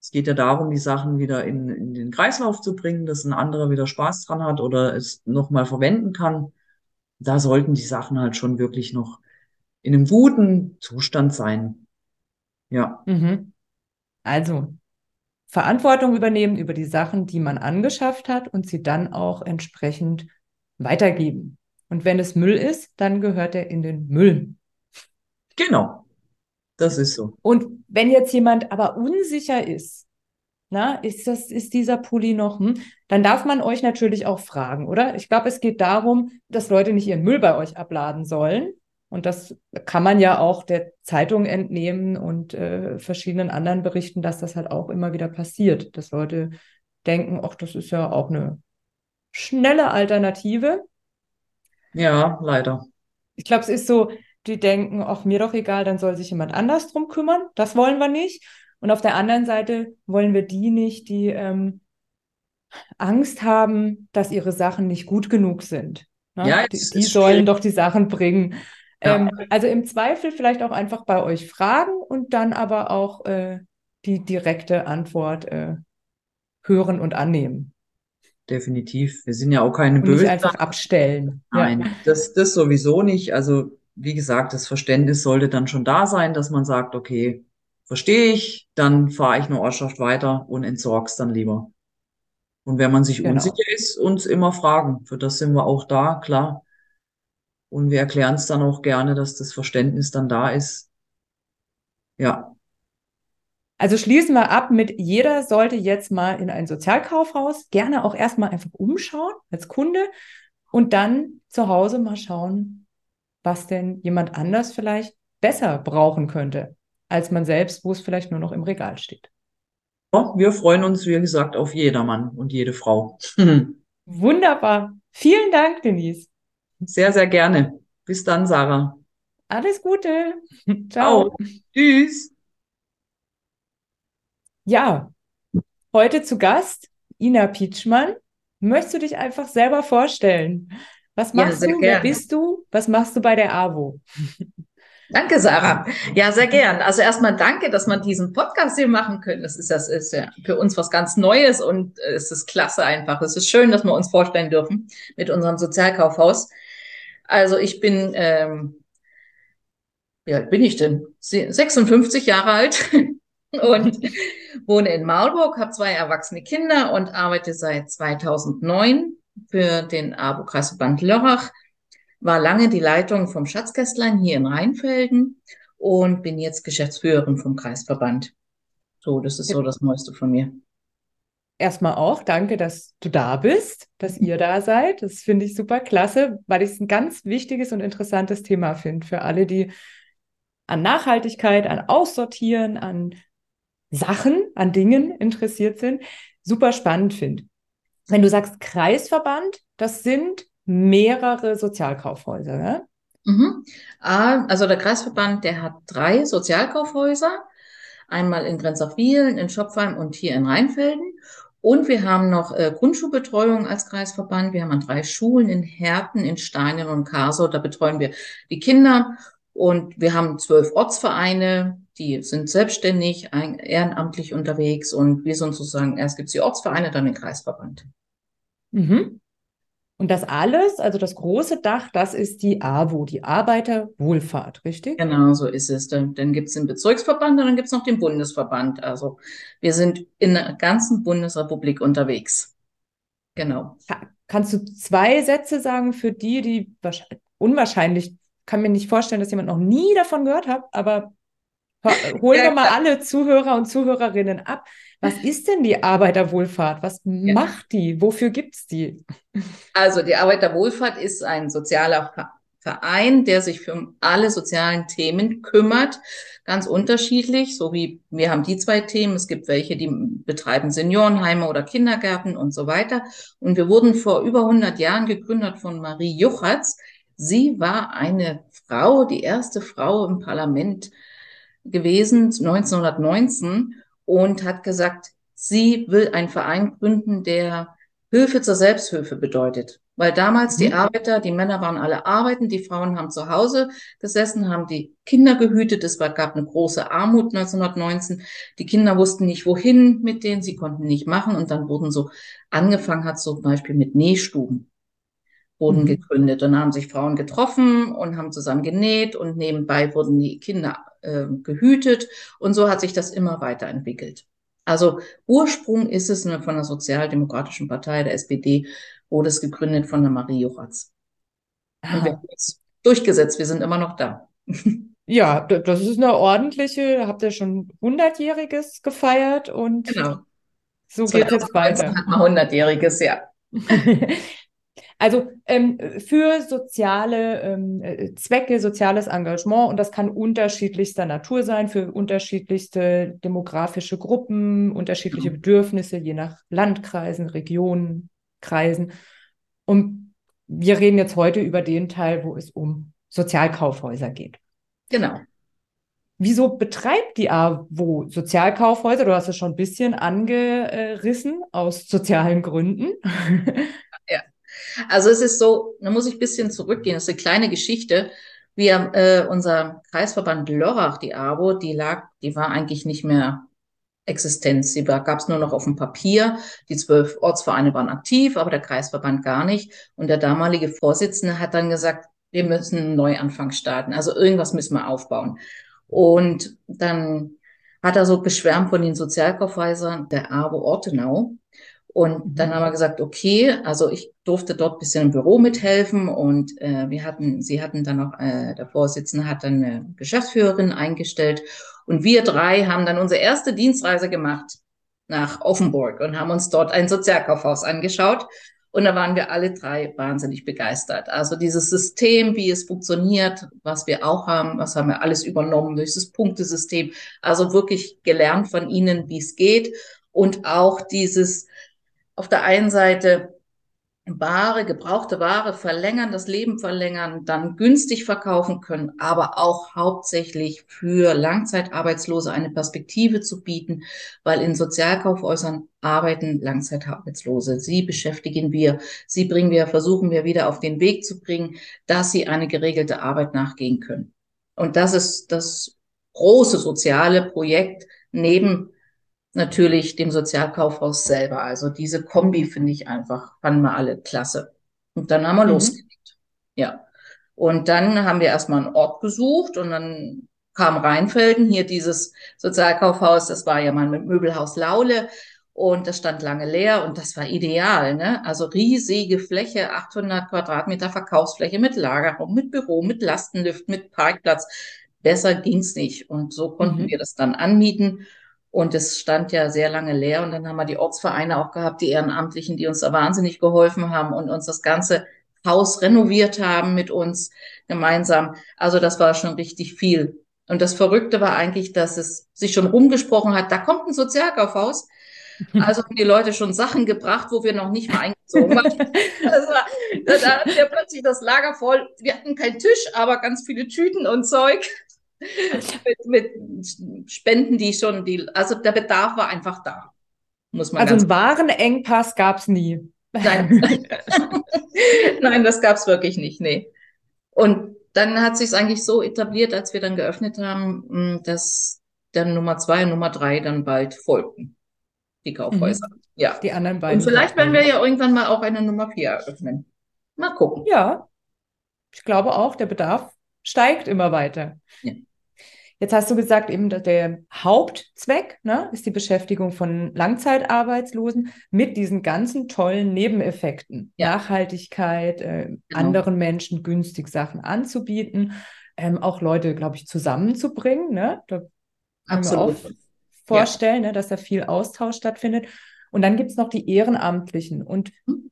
Speaker 2: es geht ja darum, die Sachen wieder in, in den Kreislauf zu bringen, dass ein anderer wieder Spaß dran hat oder es nochmal verwenden kann. Da sollten die Sachen halt schon wirklich noch in einem guten Zustand sein. Ja.
Speaker 1: Mhm. Also Verantwortung übernehmen über die Sachen, die man angeschafft hat und sie dann auch entsprechend weitergeben. Und wenn es Müll ist, dann gehört er in den Müll.
Speaker 2: Genau. Das ist so.
Speaker 1: Und wenn jetzt jemand aber unsicher ist, na, ist das, ist dieser Pulli noch, hm, dann darf man euch natürlich auch fragen, oder? Ich glaube, es geht darum, dass Leute nicht ihren Müll bei euch abladen sollen. Und das kann man ja auch der Zeitung entnehmen und äh, verschiedenen anderen Berichten, dass das halt auch immer wieder passiert, dass Leute denken, ach, das ist ja auch eine schnelle Alternative.
Speaker 2: Ja, leider.
Speaker 1: Ich glaube, es ist so, die denken, ach, mir doch egal, dann soll sich jemand anders drum kümmern. Das wollen wir nicht. Und auf der anderen Seite wollen wir die nicht, die ähm, Angst haben, dass ihre Sachen nicht gut genug sind. Ne? Ja, die, die sollen doch die Sachen bringen. Ja. Ähm, also im Zweifel vielleicht auch einfach bei euch fragen und dann aber auch äh, die direkte Antwort äh, hören und annehmen.
Speaker 2: Definitiv. Wir sind ja auch keine
Speaker 1: Bösen. Nicht einfach abstellen.
Speaker 2: Nein, ja. das, das sowieso nicht. Also wie gesagt, das Verständnis sollte dann schon da sein, dass man sagt, okay, verstehe ich, dann fahre ich eine Ortschaft weiter und entsorg's dann lieber. Und wenn man sich genau. unsicher ist, uns immer fragen. Für das sind wir auch da, klar. Und wir erklären es dann auch gerne, dass das Verständnis dann da ist. Ja.
Speaker 1: Also schließen wir ab mit, jeder sollte jetzt mal in ein Sozialkaufhaus, gerne auch erstmal einfach umschauen als Kunde und dann zu Hause mal schauen, was denn jemand anders vielleicht besser brauchen könnte als man selbst, wo es vielleicht nur noch im Regal steht.
Speaker 2: Wir freuen uns, wie gesagt, auf jedermann und jede Frau. [laughs]
Speaker 1: Wunderbar. Vielen Dank, Denise.
Speaker 2: Sehr, sehr gerne. Bis dann, Sarah.
Speaker 1: Alles Gute. [laughs] Ciao.
Speaker 2: Ciao. Tschüss.
Speaker 1: Ja, heute zu Gast Ina Pietschmann. Möchtest du dich einfach selber vorstellen? Was machst ja, du? Wer bist du? Was machst du bei der AWO? [laughs]
Speaker 3: Danke, Sarah. Ja, sehr gern. Also erstmal danke, dass man diesen Podcast hier machen können. Das ist, das ist ja für uns was ganz Neues und es ist klasse einfach. Es ist schön, dass wir uns vorstellen dürfen mit unserem Sozialkaufhaus. Also ich bin, ähm, wie alt bin ich denn? 56 Jahre alt [laughs] und wohne in Marburg, habe zwei erwachsene Kinder und arbeite seit 2009 für den ABO-Kreisverband Lörrach war lange die Leitung vom Schatzkästlein hier in Rheinfelden und bin jetzt Geschäftsführerin vom Kreisverband. So, das ist so das Neueste von mir.
Speaker 1: Erstmal auch danke, dass du da bist, dass ihr da seid. Das finde ich super klasse, weil ich es ein ganz wichtiges und interessantes Thema finde für alle, die an Nachhaltigkeit, an Aussortieren, an Sachen, an Dingen interessiert sind. Super spannend finde. Wenn du sagst Kreisverband, das sind mehrere Sozialkaufhäuser. Ne?
Speaker 3: Mhm. Also der Kreisverband, der hat drei Sozialkaufhäuser. Einmal in Grenzach-Wielen, in Schopfheim und hier in Rheinfelden. Und wir haben noch äh, Grundschulbetreuung als Kreisverband. Wir haben an drei Schulen in Herten, in Steinen und Kaso. Da betreuen wir die Kinder. Und wir haben zwölf Ortsvereine, die sind selbstständig, ehrenamtlich unterwegs. Und wir sind sozusagen, erst gibt es die Ortsvereine, dann den Kreisverband.
Speaker 1: Mhm. Und das alles, also das große Dach, das ist die AWO, die Arbeiterwohlfahrt, richtig?
Speaker 3: Genau, so ist es. Dann, dann gibt es den Bezirksverband und dann gibt es noch den Bundesverband. Also wir sind in der ganzen Bundesrepublik unterwegs. Genau.
Speaker 1: Kannst du zwei Sätze sagen für die, die unwahrscheinlich, kann mir nicht vorstellen, dass jemand noch nie davon gehört hat, aber holen wir [laughs] mal alle Zuhörer und Zuhörerinnen ab. Was ist denn die Arbeiterwohlfahrt? Was ja. macht die? Wofür gibt es die?
Speaker 3: Also die Arbeiterwohlfahrt ist ein sozialer Verein, der sich für alle sozialen Themen kümmert, ganz unterschiedlich, so wie wir haben die zwei Themen. Es gibt welche, die betreiben Seniorenheime oder Kindergärten und so weiter. Und wir wurden vor über 100 Jahren gegründet von Marie Juchatz. Sie war eine Frau, die erste Frau im Parlament gewesen, 1919, und hat gesagt, sie will einen Verein gründen, der Hilfe zur Selbsthilfe bedeutet. Weil damals die mhm. Arbeiter, die Männer waren alle arbeiten, die Frauen haben zu Hause gesessen, haben die Kinder gehütet. Es gab eine große Armut 1919. Die Kinder wussten nicht, wohin mit denen, sie konnten nicht machen. Und dann wurden so, angefangen hat zum Beispiel mit Nähstuben, wurden mhm. gegründet. Und dann haben sich Frauen getroffen und haben zusammen genäht und nebenbei wurden die Kinder äh, gehütet. Und so hat sich das immer weiterentwickelt. Also Ursprung ist es von der Sozialdemokratischen Partei, der SPD, wurde es gegründet von der Marie Joratz. Und wir haben es durchgesetzt, wir sind immer noch da. [laughs]
Speaker 1: Ja, das ist eine ordentliche, habt ihr schon 100-jähriges gefeiert und genau. so geht es weiter.
Speaker 3: Hat man 100-jähriges, ja. [laughs]
Speaker 1: Also ähm, für soziale ähm, äh, Zwecke, soziales Engagement, und das kann unterschiedlichster Natur sein, für unterschiedlichste demografische Gruppen, unterschiedliche mhm. Bedürfnisse, je nach Landkreisen, Regionen, Kreisen. Und wir reden jetzt heute über den Teil, wo es um Sozialkaufhäuser geht.
Speaker 3: Genau.
Speaker 1: Wieso betreibt die AWO Sozialkaufhäuser? Du hast es schon ein bisschen angerissen aus sozialen Gründen.
Speaker 3: Also es ist so, da muss ich ein bisschen zurückgehen. Das ist eine kleine Geschichte. Wir, äh, unser Kreisverband Lörrach, die AWO, die lag, die war eigentlich nicht mehr Existenz. Sie gab es nur noch auf dem Papier. Die zwölf Ortsvereine waren aktiv, aber der Kreisverband gar nicht. Und der damalige Vorsitzende hat dann gesagt, wir müssen einen Neuanfang starten. Also irgendwas müssen wir aufbauen. Und dann hat er so geschwärmt von den Sozialkaufhäusern der AWO Ortenau. Und mhm. dann haben wir gesagt, okay, also ich durfte dort bisschen im Büro mithelfen und äh, wir hatten, sie hatten dann noch, äh, der Vorsitzende hat dann eine Geschäftsführerin eingestellt und wir drei haben dann unsere erste Dienstreise gemacht nach Offenburg und haben uns dort ein Sozialkaufhaus angeschaut. Und da waren wir alle drei wahnsinnig begeistert. Also dieses System, wie es funktioniert, was wir auch haben, was haben wir alles übernommen durch das Punktesystem. Also wirklich gelernt von ihnen, wie es geht. Und auch dieses auf der einen Seite Ware, gebrauchte Ware verlängern, das Leben verlängern, dann günstig verkaufen können, aber auch hauptsächlich für Langzeitarbeitslose eine Perspektive zu bieten, weil in Sozialkaufhäusern arbeiten Langzeitarbeitslose. Sie beschäftigen wir, sie bringen wir, versuchen wir wieder auf den Weg zu bringen, dass sie eine geregelte Arbeit nachgehen können. Und das ist das große soziale Projekt neben natürlich dem Sozialkaufhaus selber. Also diese Kombi finde ich einfach, fanden wir alle klasse. Und dann haben wir mhm. losgelegt. Ja. Und dann haben wir erstmal einen Ort gesucht und dann kam Rheinfelden, hier dieses Sozialkaufhaus, das war ja mal mit Möbelhaus Laule und das stand lange leer und das war ideal, ne? Also riesige Fläche, 800 Quadratmeter Verkaufsfläche mit Lagerraum, mit Büro, mit Lastenlift, mit Parkplatz. Besser ging's nicht und so konnten mhm. wir das dann anmieten und es stand ja sehr lange leer. Und dann haben wir die Ortsvereine auch gehabt, die Ehrenamtlichen, die uns da wahnsinnig geholfen haben und uns das ganze Haus renoviert haben mit uns gemeinsam. Also das war schon richtig viel. Und das Verrückte war eigentlich, dass es sich schon rumgesprochen hat, da kommt ein Sozialkaufhaus. Also haben die Leute schon Sachen gebracht, wo wir noch nicht mal eingezogen waren. [laughs] Also, da hatten wir plötzlich das Lager voll. Wir hatten keinen Tisch, aber ganz viele Tüten und Zeug [laughs] mit, mit, Spenden, die schon, die, also der Bedarf war einfach da.
Speaker 1: Muss man also einen Warenengpass gab es nie.
Speaker 3: Nein. [laughs] Nein, das gab es wirklich nicht, nee. Und dann hat sich eigentlich so etabliert, als wir dann geöffnet haben, hm, dass dann Nummer zwei und Nummer drei dann bald folgten. Die Kaufhäuser. Mhm. Ja.
Speaker 1: Die anderen beiden.
Speaker 3: Und vielleicht werden wir ja irgendwann mal auch eine Nummer vier eröffnen. Mal gucken.
Speaker 1: Ja. Ich glaube auch, der Bedarf steigt immer weiter. Ja. Jetzt hast du gesagt, eben der Hauptzweck ne, ist die Beschäftigung von Langzeitarbeitslosen mit diesen ganzen tollen Nebeneffekten. Ja. Nachhaltigkeit, äh, genau. anderen Menschen günstig Sachen anzubieten, ähm, auch Leute, glaube ich, zusammenzubringen. Ne? Da können wir auch vorstellen, ja. ne, dass da viel Austausch stattfindet. Und dann gibt es noch die Ehrenamtlichen. Und hm.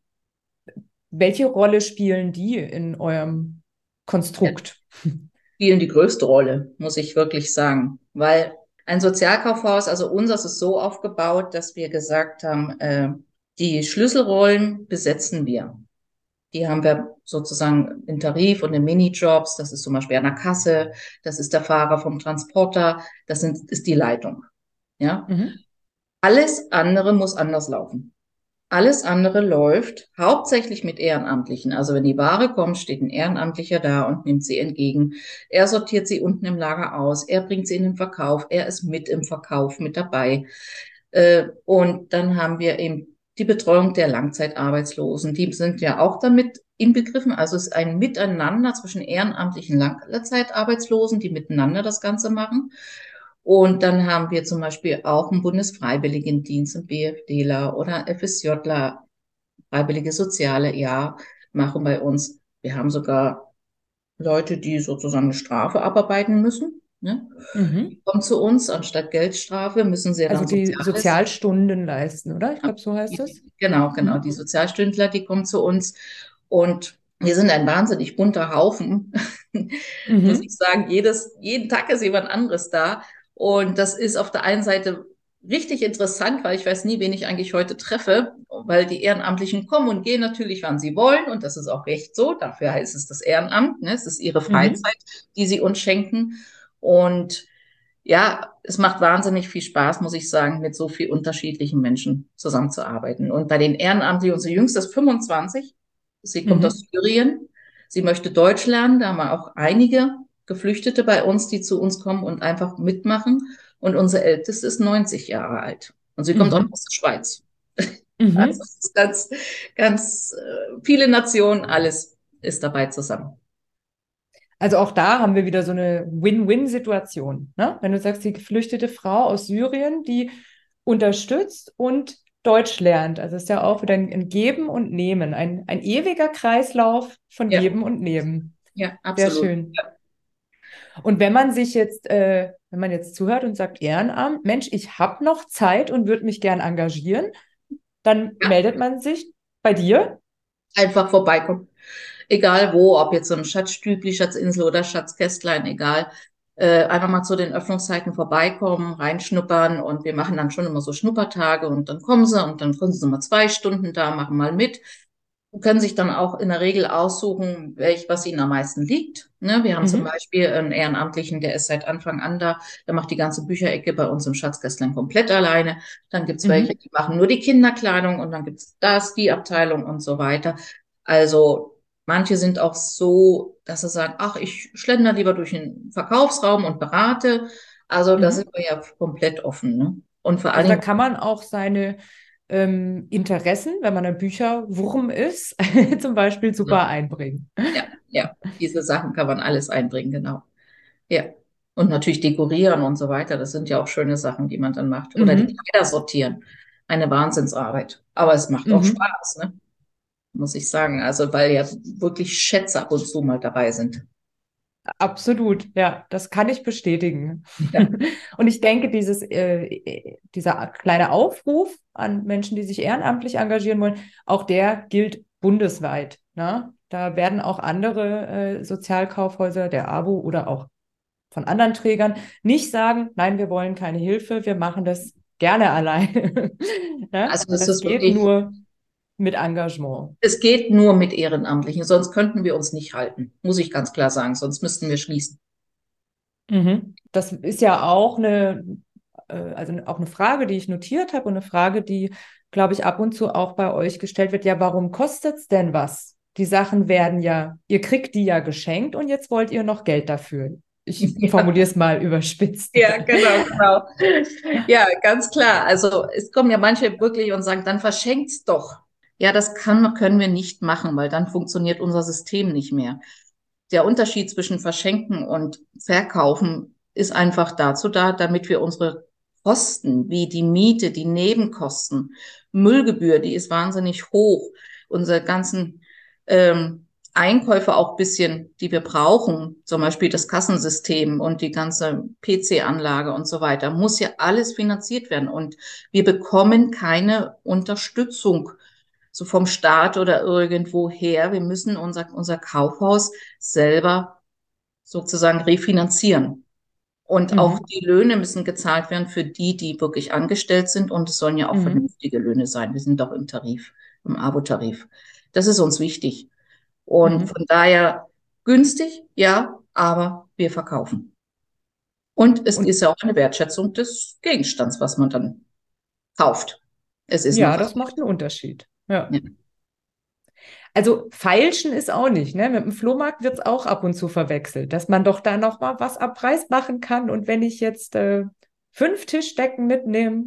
Speaker 1: welche Rolle spielen die in eurem Konstrukt?
Speaker 3: Ja spielen die größte Rolle, muss ich wirklich sagen. Weil ein Sozialkaufhaus, also unseres ist so aufgebaut, dass wir gesagt haben, äh, die Schlüsselrollen besetzen wir. Die haben wir sozusagen in Tarif und in Minijobs. Das ist zum Beispiel an der Kasse. Das ist der Fahrer vom Transporter. Das sind, ist die Leitung. Ja. Mhm. Alles andere muss anders laufen. Alles andere läuft hauptsächlich mit Ehrenamtlichen. Also wenn die Ware kommt, steht ein Ehrenamtlicher da und nimmt sie entgegen. Er sortiert sie unten im Lager aus. Er bringt sie in den Verkauf. Er ist mit im Verkauf mit dabei. Äh, und dann haben wir eben die Betreuung der Langzeitarbeitslosen. Die sind ja auch damit inbegriffen. Also es ist ein Miteinander zwischen ehrenamtlichen Langzeitarbeitslosen, die miteinander das Ganze machen. Und dann haben wir zum Beispiel auch einen Bundesfreiwilligendienst, einen BFDler oder FSJler, Freiwillige Soziale, ja, machen bei uns. Wir haben sogar Leute, die sozusagen eine Strafe abarbeiten müssen. Ne? Mhm. Kommen zu uns anstatt Geldstrafe, müssen sie
Speaker 1: also die Soziales Sozialstunden leisten, oder? Ich glaube, so heißt das.
Speaker 3: Genau, genau. Mhm. Die Sozialstündler, die kommen zu uns und wir sind ein wahnsinnig bunter Haufen. [laughs] Mhm. Muss ich sagen, jedes, jeden Tag ist jemand anderes da. Und das ist auf der einen Seite richtig interessant, weil ich weiß nie, wen ich eigentlich heute treffe, weil die Ehrenamtlichen kommen und gehen natürlich, wann sie wollen. Und das ist auch recht so. Dafür heißt es das Ehrenamt. Ne? Es ist ihre mhm. Freizeit, mhm. die sie uns schenken. Und ja, es macht wahnsinnig viel Spaß, muss ich sagen, mit so viel unterschiedlichen Menschen zusammenzuarbeiten. Und bei den Ehrenamtlichen, unsere jüngste ist 25. Sie kommt mhm. aus Syrien. Sie möchte Deutsch lernen. Da haben wir auch einige Geflüchtete bei uns, die zu uns kommen und einfach mitmachen. Und unsere Älteste ist 90 Jahre alt. Und sie kommt mhm. auch aus der Schweiz. [laughs] Mhm. Also ganz, ganz äh, viele Nationen, alles ist dabei zusammen.
Speaker 1: Also auch da haben wir wieder so eine Win-Win-Situation. Ne? Wenn du sagst, die geflüchtete Frau aus Syrien, die unterstützt und Deutsch lernt. Also es ist ja auch wieder ein Geben und Nehmen, ein, ein ewiger Kreislauf von ja. Geben und Nehmen.
Speaker 3: Ja, absolut.
Speaker 1: Sehr schön. Ja. Und wenn man sich jetzt, äh, wenn man jetzt zuhört und sagt Ehrenamt, Mensch, ich habe noch Zeit und würde mich gern engagieren, dann ja. meldet man sich bei dir.
Speaker 3: Einfach vorbeikommen. Egal wo, ob jetzt so ein Schatzstübli, Schatzinsel oder Schatzkästlein, egal. Äh, einfach mal zu den Öffnungszeiten vorbeikommen, reinschnuppern und wir machen dann schon immer so Schnuppertage und dann kommen sie und dann sind sie mal zwei Stunden da, machen mal mit können sich dann auch in der Regel aussuchen, welch, was ihnen am meisten liegt. Ne? Wir haben mhm. zum Beispiel einen Ehrenamtlichen, der ist seit Anfang an da, der macht die ganze Bücherecke bei uns im Schatzgästlein komplett alleine. Dann gibt's mhm. welche, die machen nur die Kinderkleidung und dann gibt's das, die Abteilung und so weiter. Also manche sind auch so, dass sie sagen, ach, ich schlender lieber durch den Verkaufsraum und berate. Also mhm. da sind wir ja komplett offen. Ne?
Speaker 1: Und vor allem. Also da kann man auch seine ähm, Interessen, wenn man ein Bücherwurm ist, [laughs] zum Beispiel super ja. einbringen.
Speaker 3: Ja, ja, diese Sachen kann man alles einbringen, genau. Ja. Und natürlich dekorieren und so weiter. Das sind ja auch schöne Sachen, die man dann macht. Oder mhm. die Kleider sortieren. Eine Wahnsinnsarbeit. Aber es macht mhm. auch Spaß, ne? Muss ich sagen. Also, weil ja wirklich Schätze ab und zu mal dabei sind.
Speaker 1: Absolut, ja, das kann ich bestätigen. Ja. [laughs] Und ich denke, dieses, äh, dieser kleine Aufruf an Menschen, die sich ehrenamtlich engagieren wollen, auch der gilt bundesweit. Ne? Da werden auch andere äh, Sozialkaufhäuser, der ABO oder auch von anderen Trägern nicht sagen, nein, wir wollen keine Hilfe, wir machen das gerne alleine. [laughs] ne? Also das, das geht nur mit Engagement.
Speaker 3: Es geht nur mit Ehrenamtlichen, sonst könnten wir uns nicht halten, muss ich ganz klar sagen, sonst müssten wir schließen.
Speaker 1: Mhm. Das ist ja auch eine, äh, also auch eine Frage, die ich notiert habe und eine Frage, die, glaube ich, ab und zu auch bei euch gestellt wird. Ja, warum kostet es denn was? Die Sachen werden ja, ihr kriegt die ja geschenkt und jetzt wollt ihr noch Geld dafür. Ich [laughs] ja. formuliere es mal überspitzt.
Speaker 3: Ja, genau, genau. Ja, ganz klar. Also es kommen ja manche wirklich und sagen, dann verschenkt's doch. Ja, das kann, können wir nicht machen, weil dann funktioniert unser System nicht mehr. Der Unterschied zwischen Verschenken und Verkaufen ist einfach dazu da, damit wir unsere Kosten wie die Miete, die Nebenkosten, Müllgebühr, die ist wahnsinnig hoch, unsere ganzen ähm, Einkäufe auch bisschen, die wir brauchen, zum Beispiel das Kassensystem und die ganze PC-Anlage und so weiter, muss ja alles finanziert werden. Und wir bekommen keine Unterstützung so vom Staat oder irgendwoher. Wir müssen unser, unser Kaufhaus selber sozusagen refinanzieren. Und mhm. auch die Löhne müssen gezahlt werden für die, die wirklich angestellt sind. Und es sollen ja auch mhm. vernünftige Löhne sein. Wir sind doch im Tarif, im Abo-Tarif. Das ist uns wichtig. Und mhm. von daher günstig, ja, aber wir verkaufen. Und es und ist ja auch eine Wertschätzung des Gegenstands, was man dann kauft.
Speaker 1: Es ist ja, das macht einen Unterschied. Ja. ja. Also feilschen ist auch nicht. Ne? Mit dem Flohmarkt wird es auch ab und zu verwechselt, dass man doch da noch mal was ab Preis machen kann. Und wenn ich jetzt äh, fünf Tischdecken mitnehme.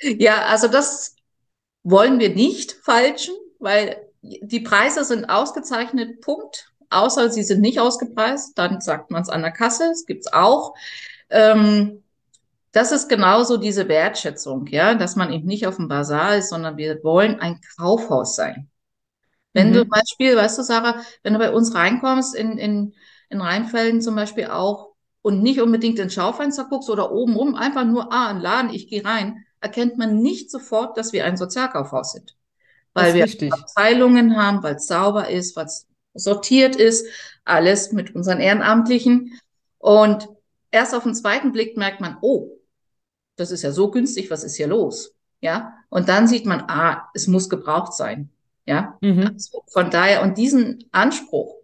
Speaker 3: Ja, also das wollen wir nicht falschen, weil die Preise sind ausgezeichnet, Punkt. Außer sie sind nicht ausgepreist, dann sagt man es an der Kasse, es gibt's auch. Ähm, das ist genauso diese Wertschätzung, ja, dass man eben nicht auf dem Basar ist, sondern wir wollen ein Kaufhaus sein. Wenn mhm. du zum Beispiel, weißt du, Sarah, wenn du bei uns reinkommst in, in, in Rheinfelden zum Beispiel auch und nicht unbedingt ins Schaufenster guckst oder oben rum, einfach nur, ah, ein Laden, ich gehe rein, erkennt man nicht sofort, dass wir ein Sozialkaufhaus sind. Weil wir richtig. Abteilungen haben, weil es sauber ist, weil es sortiert ist, alles mit unseren Ehrenamtlichen. Und erst auf den zweiten Blick merkt man, oh, das ist ja so günstig, was ist hier los? Ja, und dann sieht man, ah, es muss gebraucht sein. Ja, mhm. also von daher, und diesen Anspruch,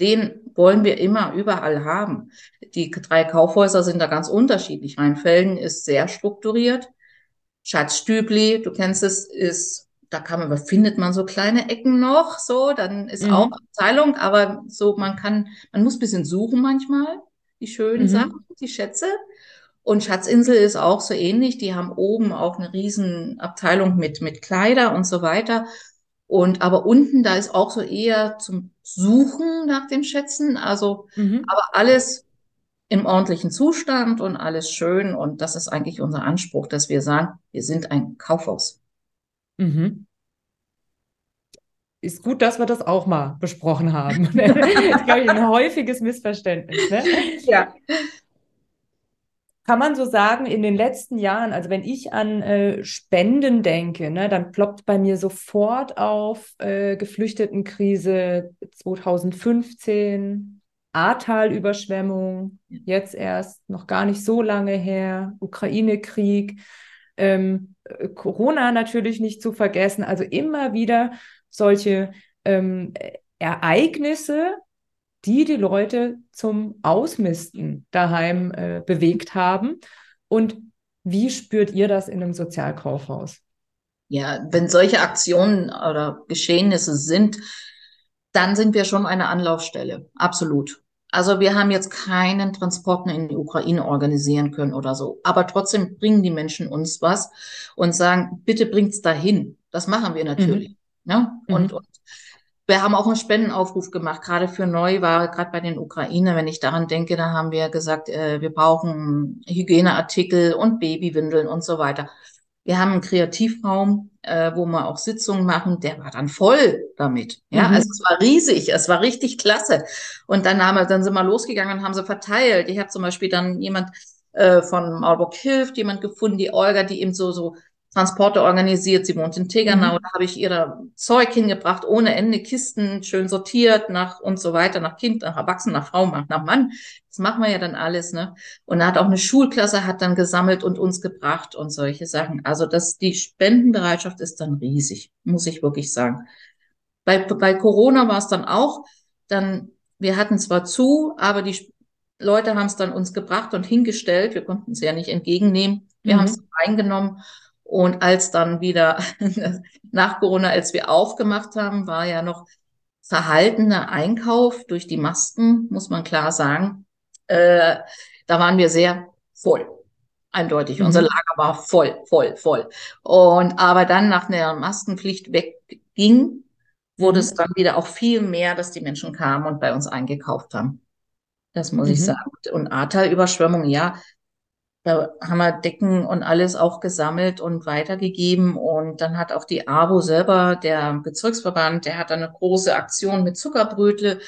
Speaker 3: den wollen wir immer überall haben. Die drei Kaufhäuser sind da ganz unterschiedlich. Rheinfelden ist sehr strukturiert. Schatzstübli, du kennst es, ist, da kann man, findet man so kleine Ecken noch, so, dann ist mhm. auch Abteilung, aber so, man kann, man muss ein bisschen suchen manchmal, die schönen mhm. Sachen, die Schätze. Und Schatzinsel ist auch so ähnlich. Die haben oben auch eine riesen Abteilung mit, mit Kleider und so weiter. Und aber unten, da ist auch so eher zum Suchen nach den Schätzen. Also, mhm. aber alles im ordentlichen Zustand und alles schön. Und das ist eigentlich unser Anspruch, dass wir sagen, wir sind ein Kaufhaus. Mhm.
Speaker 1: Ist gut, dass wir das auch mal besprochen haben. das [laughs] [laughs] ist, glaube ich, ein häufiges Missverständnis. Ne? Ja kann man so sagen, in den letzten Jahren, also wenn ich an äh, Spenden denke, ne, dann ploppt bei mir sofort auf äh, Geflüchtetenkrise 2015, Ahrtal-Überschwemmung, jetzt erst noch gar nicht so lange her, Ukraine-Krieg, ähm, äh, Corona natürlich nicht zu vergessen. Also immer wieder solche ähm, Ereignisse, die die Leute zum Ausmisten daheim äh, bewegt haben. Und wie spürt ihr das in einem Sozialkaufhaus?
Speaker 3: Ja, wenn solche Aktionen oder Geschehnisse sind, dann sind wir schon eine Anlaufstelle. Absolut. Also wir haben jetzt keinen Transport mehr in die Ukraine organisieren können oder so. Aber trotzdem bringen die Menschen uns was und sagen, bitte bringt's dahin. Das machen wir natürlich. Mhm. Ne? Und, mhm. und wir haben auch einen Spendenaufruf gemacht, gerade für Neuware, gerade bei den Ukraine. Wenn ich daran denke, da haben wir gesagt, äh, wir brauchen Hygieneartikel und Babywindeln und so weiter. Wir haben einen Kreativraum, äh, wo wir auch Sitzungen machen, der war dann voll damit. Ja, mhm. also es war riesig, es war richtig klasse. Und dann haben wir, dann sind wir losgegangen und haben sie verteilt. Ich habe zum Beispiel dann jemand äh, von Marburg hilft, jemand gefunden, die Olga, die eben so so Transporte organisiert. Sie wohnt in Tegernau. Mhm. Da habe ich ihr Zeug hingebracht, ohne Ende, Kisten schön sortiert nach und so weiter, nach Kind, nach Erwachsenen, nach Frau, nach Mann. Das machen wir ja dann alles, ne? Und da hat auch eine Schulklasse hat dann gesammelt und uns gebracht und solche Sachen. Also das, die Spendenbereitschaft ist dann riesig, muss ich wirklich sagen. Bei, bei Corona war es dann auch, dann, wir hatten zwar zu, aber die Leute haben es dann uns gebracht und hingestellt. Wir konnten es ja nicht entgegennehmen. Wir mhm. haben es eingenommen und als dann wieder [laughs] nach Corona, als wir aufgemacht haben, war ja noch verhaltener Einkauf durch die Masken, muss man klar sagen. Äh, da waren wir sehr voll. Eindeutig. Mhm. Unser Lager war voll, voll, voll. Und aber dann nach der Maskenpflicht wegging, wurde mhm. es dann wieder auch viel mehr, dass die Menschen kamen und bei uns eingekauft haben. Das muss mhm. ich sagen. Und Ahrtal-Überschwemmung, ja, da haben wir Decken und alles auch gesammelt und weitergegeben. Und dann hat auch die AWO selber, der Bezirksverband, der hat eine große Aktion mit Zuckerbrötle,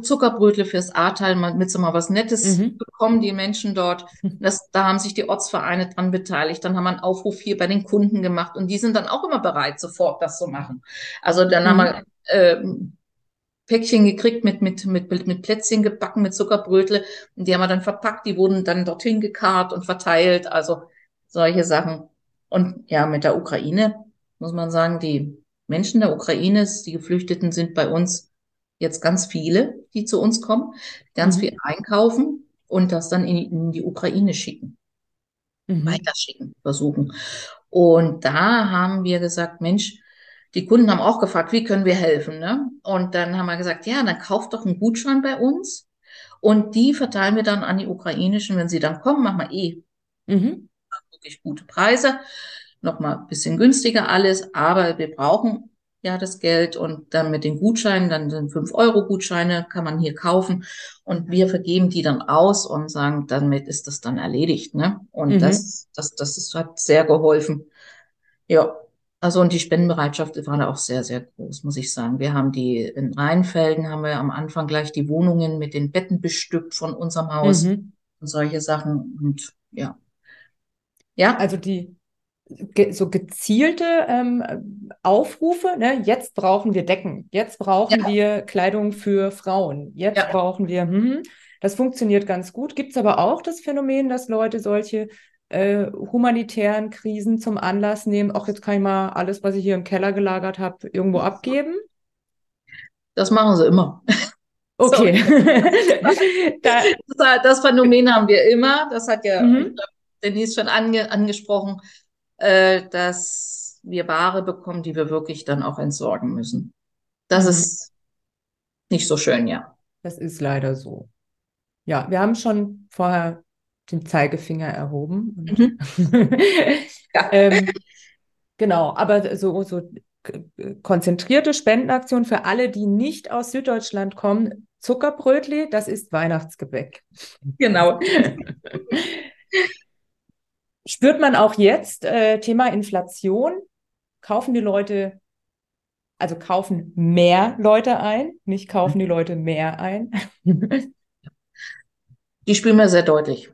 Speaker 3: Zuckerbrötle fürs Ahrtal, mit so mal was Nettes mhm. bekommen, die Menschen dort. [laughs] Das, da haben sich die Ortsvereine dran beteiligt. Dann haben wir einen Aufruf hier bei den Kunden gemacht und die sind dann auch immer bereit, sofort das zu machen. Also dann mhm. haben wir äh, Päckchen gekriegt mit, mit, mit, mit Plätzchen gebacken, mit Zuckerbrötle. Und die haben wir dann verpackt, die wurden dann dorthin gekarrt und verteilt. Also solche Sachen. Und ja, mit der Ukraine muss man sagen, die Menschen der Ukraine, die Geflüchteten sind bei uns jetzt ganz viele, die zu uns kommen, ganz mhm. viel einkaufen und das dann in, in die Ukraine schicken, mhm. weiterschicken, versuchen. Und da haben wir gesagt, Mensch, die Kunden haben auch gefragt, wie können wir helfen? Ne? Und dann haben wir gesagt, ja, dann kauft doch einen Gutschein bei uns und die verteilen wir dann an die ukrainischen, wenn sie dann kommen, machen wir eh mhm. wirklich gute Preise, nochmal ein bisschen günstiger alles, aber wir brauchen ja das Geld und dann mit den Gutscheinen, dann sind 5-Euro-Gutscheine, kann man hier kaufen und wir vergeben die dann aus und sagen, damit ist das dann erledigt. Ne? Und mhm. das, das, das ist, hat sehr geholfen. Ja, also und die Spendenbereitschaft war da auch sehr, sehr groß, muss ich sagen. Wir haben die in Rheinfelden haben wir am Anfang gleich die Wohnungen mit den Betten bestückt von unserem Haus mhm. und solche Sachen. Und ja.
Speaker 1: Ja. Also die so gezielte ähm, Aufrufe, ne? jetzt brauchen wir Decken, jetzt brauchen ja. wir Kleidung für Frauen, jetzt ja. brauchen wir, hm, das funktioniert ganz gut. Gibt es aber auch das Phänomen, dass Leute solche äh, humanitären Krisen zum Anlass nehmen, auch jetzt kann ich mal alles, was ich hier im Keller gelagert habe, irgendwo abgeben?
Speaker 3: Das machen sie immer. [laughs]
Speaker 1: Okay. [laughs]
Speaker 3: das, das, Phänomen haben wir immer. Das hat ja mhm. Denise schon ange angesprochen, äh, dass wir Ware bekommen, die wir wirklich dann auch entsorgen müssen. Das mhm. ist nicht so schön, ja.
Speaker 1: Das ist leider so. Ja, wir haben schon vorher den Zeigefinger erhoben. Mhm. [laughs] ja. ähm, genau, aber so, so konzentrierte Spendenaktion für alle, die nicht aus Süddeutschland kommen. Zuckerbrötli, das ist Weihnachtsgebäck.
Speaker 3: Genau. [laughs]
Speaker 1: Spürt man auch jetzt äh, Thema Inflation? Kaufen die Leute, also kaufen mehr Leute ein, nicht kaufen die Leute mehr ein?
Speaker 3: die spüren wir sehr deutlich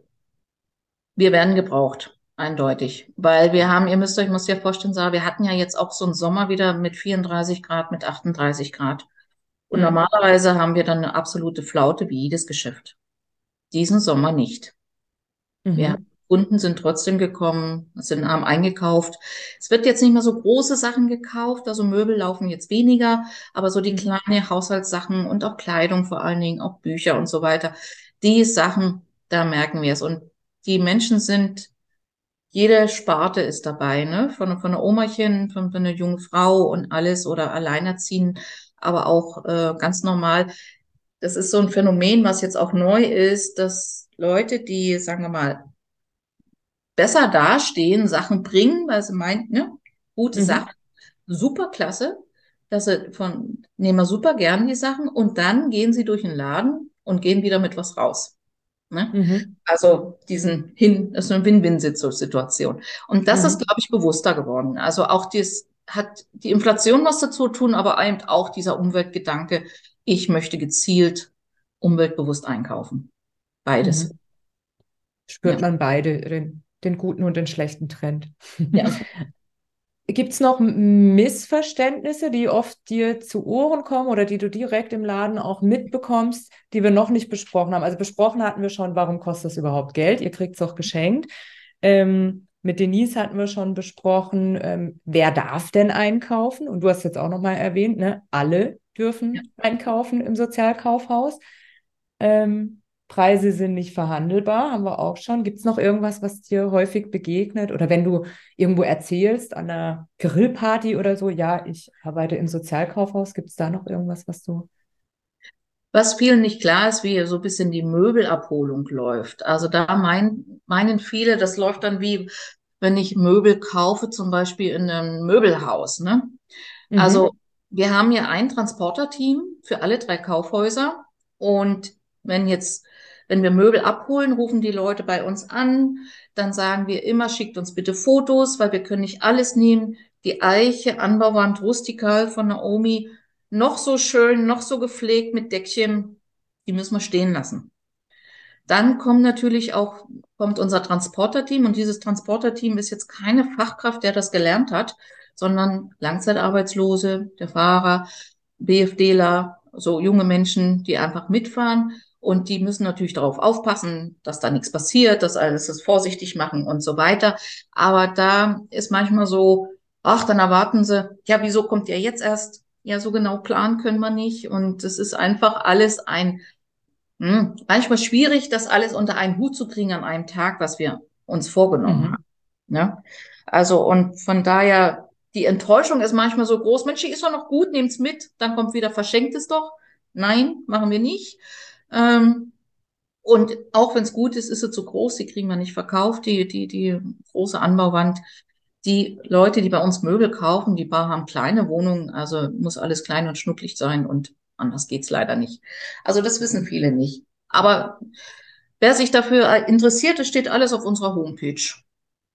Speaker 3: wir werden gebraucht, eindeutig. Weil wir haben, ihr müsst euch, muss ja vorstellen, Sarah, wir hatten ja jetzt auch so einen Sommer wieder mit 34 Grad, mit 38 Grad. Und mhm. normalerweise haben wir dann eine absolute Flaute wie jedes Geschäft. Diesen Sommer nicht. Mhm. Ja, Kunden sind trotzdem gekommen, sind arm eingekauft. Es wird jetzt nicht mehr so große Sachen gekauft, also Möbel laufen jetzt weniger, aber so die mhm. kleine Haushaltssachen und auch Kleidung vor allen Dingen, auch Bücher und so weiter, die Sachen, da merken wir es. Und die Menschen sind, jede Sparte ist dabei, ne? Von, von einer Omachen, von, von einer jungen Frau und alles oder alleinerziehen, aber auch äh, ganz normal. Das ist so ein Phänomen, was jetzt auch neu ist, dass Leute, die, sagen wir mal, besser dastehen, Sachen bringen, weil sie meint, ne, gute mhm. Sachen, super klasse, dass sie von, nehmen wir super gern die Sachen und dann gehen sie durch den Laden und gehen wieder mit was raus. Ne? Mhm. Also diesen Hin, das ist eine Win-Win-Situation. Und das mhm. ist, glaube ich, bewusster geworden. Also auch das hat die Inflation was dazu tun, aber eben auch dieser Umweltgedanke, ich möchte gezielt umweltbewusst einkaufen. Beides. Mhm.
Speaker 1: Spürt ja. man beide, den, den guten und den schlechten Trend. Ja. [laughs] Gibt es noch Missverständnisse, die oft dir zu Ohren kommen oder die du direkt im Laden auch mitbekommst, die wir noch nicht besprochen haben? Also besprochen hatten wir schon, warum kostet das überhaupt Geld? Ihr kriegt es auch geschenkt. Ähm, mit Denise hatten wir schon besprochen, ähm, wer darf denn einkaufen? Und du hast jetzt auch nochmal erwähnt, ne? alle dürfen ja. einkaufen im Sozialkaufhaus. Ähm, Preise sind nicht verhandelbar, haben wir auch schon. Gibt es noch irgendwas, was dir häufig begegnet? Oder wenn du irgendwo erzählst, an einer Grillparty oder so, ja, ich arbeite im Sozialkaufhaus, gibt es da noch irgendwas, was du.
Speaker 3: Was vielen nicht klar ist, wie so ein bisschen die Möbelabholung läuft. Also da mein, meinen viele, das läuft dann wie, wenn ich Möbel kaufe, zum Beispiel in einem Möbelhaus. Ne? Mhm. Also wir haben hier ein Transporterteam für alle drei Kaufhäuser und wenn jetzt wenn wir Möbel abholen, rufen die Leute bei uns an. Dann sagen wir immer, schickt uns bitte Fotos, weil wir können nicht alles nehmen. Die Eiche, Anbauwand rustikal von Naomi, noch so schön, noch so gepflegt mit Deckchen, die müssen wir stehen lassen. Dann kommt natürlich auch, kommt unser Transporterteam und dieses Transporterteam ist jetzt keine Fachkraft, der das gelernt hat, sondern Langzeitarbeitslose, der Fahrer, BFDler, so junge Menschen, die einfach mitfahren und die müssen natürlich darauf aufpassen, dass da nichts passiert, dass alles das vorsichtig machen und so weiter. Aber da ist manchmal so ach, dann erwarten sie, ja, wieso kommt ihr jetzt erst? Ja, so genau planen können wir nicht. Und es ist einfach alles ein, hm, manchmal schwierig, das alles unter einen Hut zu kriegen an einem Tag, was wir uns vorgenommen
Speaker 1: Mhm.
Speaker 3: haben. Ne? Also, und von daher, die Enttäuschung ist manchmal so groß. Mensch, die ist doch noch gut, nehmt's mit. Dann kommt wieder, verschenkt es doch. Nein, machen wir nicht. Ähm, und auch wenn es gut ist, ist sie zu groß, die kriegen wir nicht verkauft, die, die, die große Anbauwand. Die Leute, die bei uns Möbel kaufen, die ba- haben kleine Wohnungen, also muss alles klein und schnucklig sein und anders geht's leider nicht. Also das wissen viele nicht. Aber wer sich dafür interessiert, es steht alles auf unserer Homepage.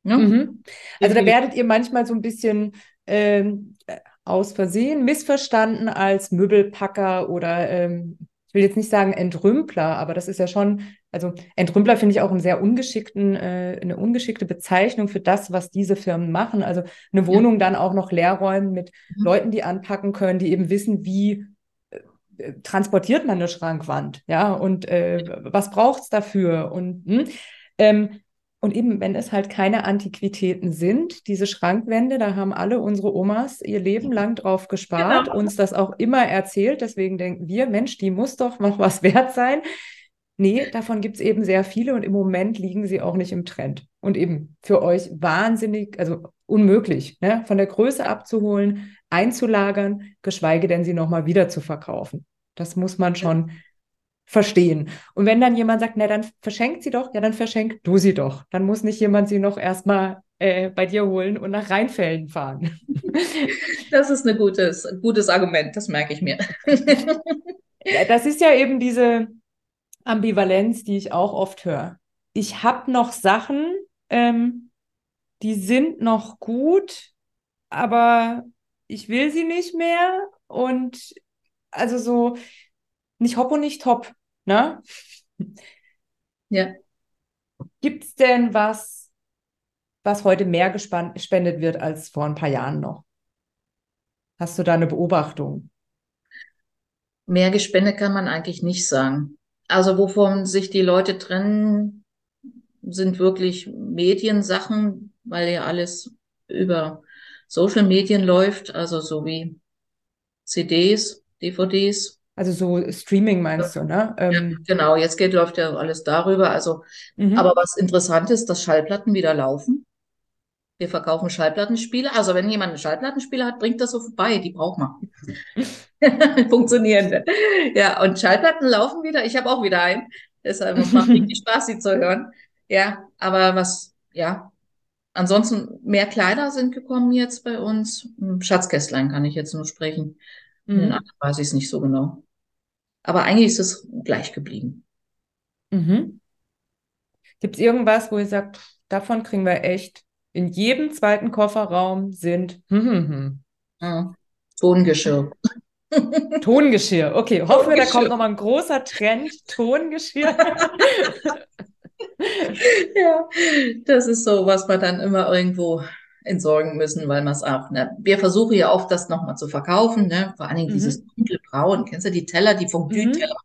Speaker 3: Ne?
Speaker 1: Mhm. Also da werdet ihr manchmal so ein bisschen ähm, äh, aus Versehen missverstanden als Möbelpacker oder ähm, ich will jetzt nicht sagen Entrümpler, aber das ist ja schon, also Entrümpler finde ich auch einen sehr ungeschickten, äh, eine ungeschickte Bezeichnung für das, was diese Firmen machen. Also eine Wohnung dann auch noch leer räumen mit
Speaker 3: Mhm.
Speaker 1: Leuten, die anpacken können, die eben wissen, wie äh, transportiert man eine Schrankwand, ja, und äh, was braucht's dafür und hm? ähm, und eben, wenn es halt keine Antiquitäten sind, diese Schrankwände, da haben alle unsere Omas ihr Leben lang drauf gespart,
Speaker 3: Genau.
Speaker 1: uns das auch immer erzählt. Deswegen denken wir, Mensch, die muss doch noch was [laughs] wert sein. Nee, davon gibt es eben sehr viele und im Moment liegen sie auch nicht im Trend. Und eben für euch wahnsinnig, also unmöglich, ne? von der Größe abzuholen, einzulagern, geschweige denn sie nochmal wieder zu verkaufen. Das muss man schon verstehen. Und wenn dann jemand sagt, na, dann verschenkt sie doch, ja, dann verschenk du sie doch. Dann muss nicht jemand sie noch erstmal äh, bei dir holen und nach Rheinfelden fahren. [laughs]
Speaker 3: Das ist ein gutes, gutes Argument, das merke ich mir.
Speaker 1: Ja, das ist ja eben diese Ambivalenz, die ich auch oft höre. Ich habe noch Sachen, ähm, die sind noch gut, aber ich will sie nicht mehr. Und also so nicht hopp und nicht top, ne?
Speaker 3: Ja.
Speaker 1: Gibt es denn was, was heute mehr gespendet wird als vor ein paar Jahren noch? Hast du da eine Beobachtung?
Speaker 3: Mehr gespendet kann man eigentlich nicht sagen. Also wovon sich die Leute trennen, sind wirklich Mediensachen, weil ja alles über Social Medien läuft, also so wie CDs, DVDs.
Speaker 1: Also so Streaming meinst du, ne? Ähm,
Speaker 3: Genau, jetzt geht, läuft ja alles darüber. Also,
Speaker 1: mhm.
Speaker 3: aber was interessant ist, dass Schallplatten wieder laufen. Wir verkaufen Schallplattenspiele. Also wenn jemand einen Schallplattenspieler hat, bringt das so vorbei. Die braucht man. [laughs] Funktionierende. Ja, und Schallplatten laufen wieder. Ich habe auch wieder einen. Deshalb es macht richtig [laughs] Spaß, sie zu hören. Ja, aber was, ja. Ansonsten mehr Kleider sind gekommen jetzt bei uns. Hm, Schatzkästlein kann ich jetzt nur sprechen.
Speaker 1: Mhm.
Speaker 3: anderen weiß ich es nicht so genau. Aber eigentlich ist es gleich geblieben.
Speaker 1: Mhm. Gibt es irgendwas, wo ihr sagt, davon kriegen wir echt in jedem zweiten Kofferraum sind hm, hm, hm.
Speaker 3: Ja. Tongeschirr. [laughs] [laughs]
Speaker 1: Tongeschirr. Okay, hoffen wir, da kommt nochmal ein großer Trend, Tongeschirr. [laughs]
Speaker 3: Ja, das ist so, was wir dann immer irgendwo entsorgen müssen, weil man es auch, ne? Wir versuchen ja oft, das nochmal zu verkaufen, ne? Vor allen Dingen
Speaker 1: Mhm.
Speaker 3: dieses dunkle Braun. Kennst du die Teller, die Fondue-Teller,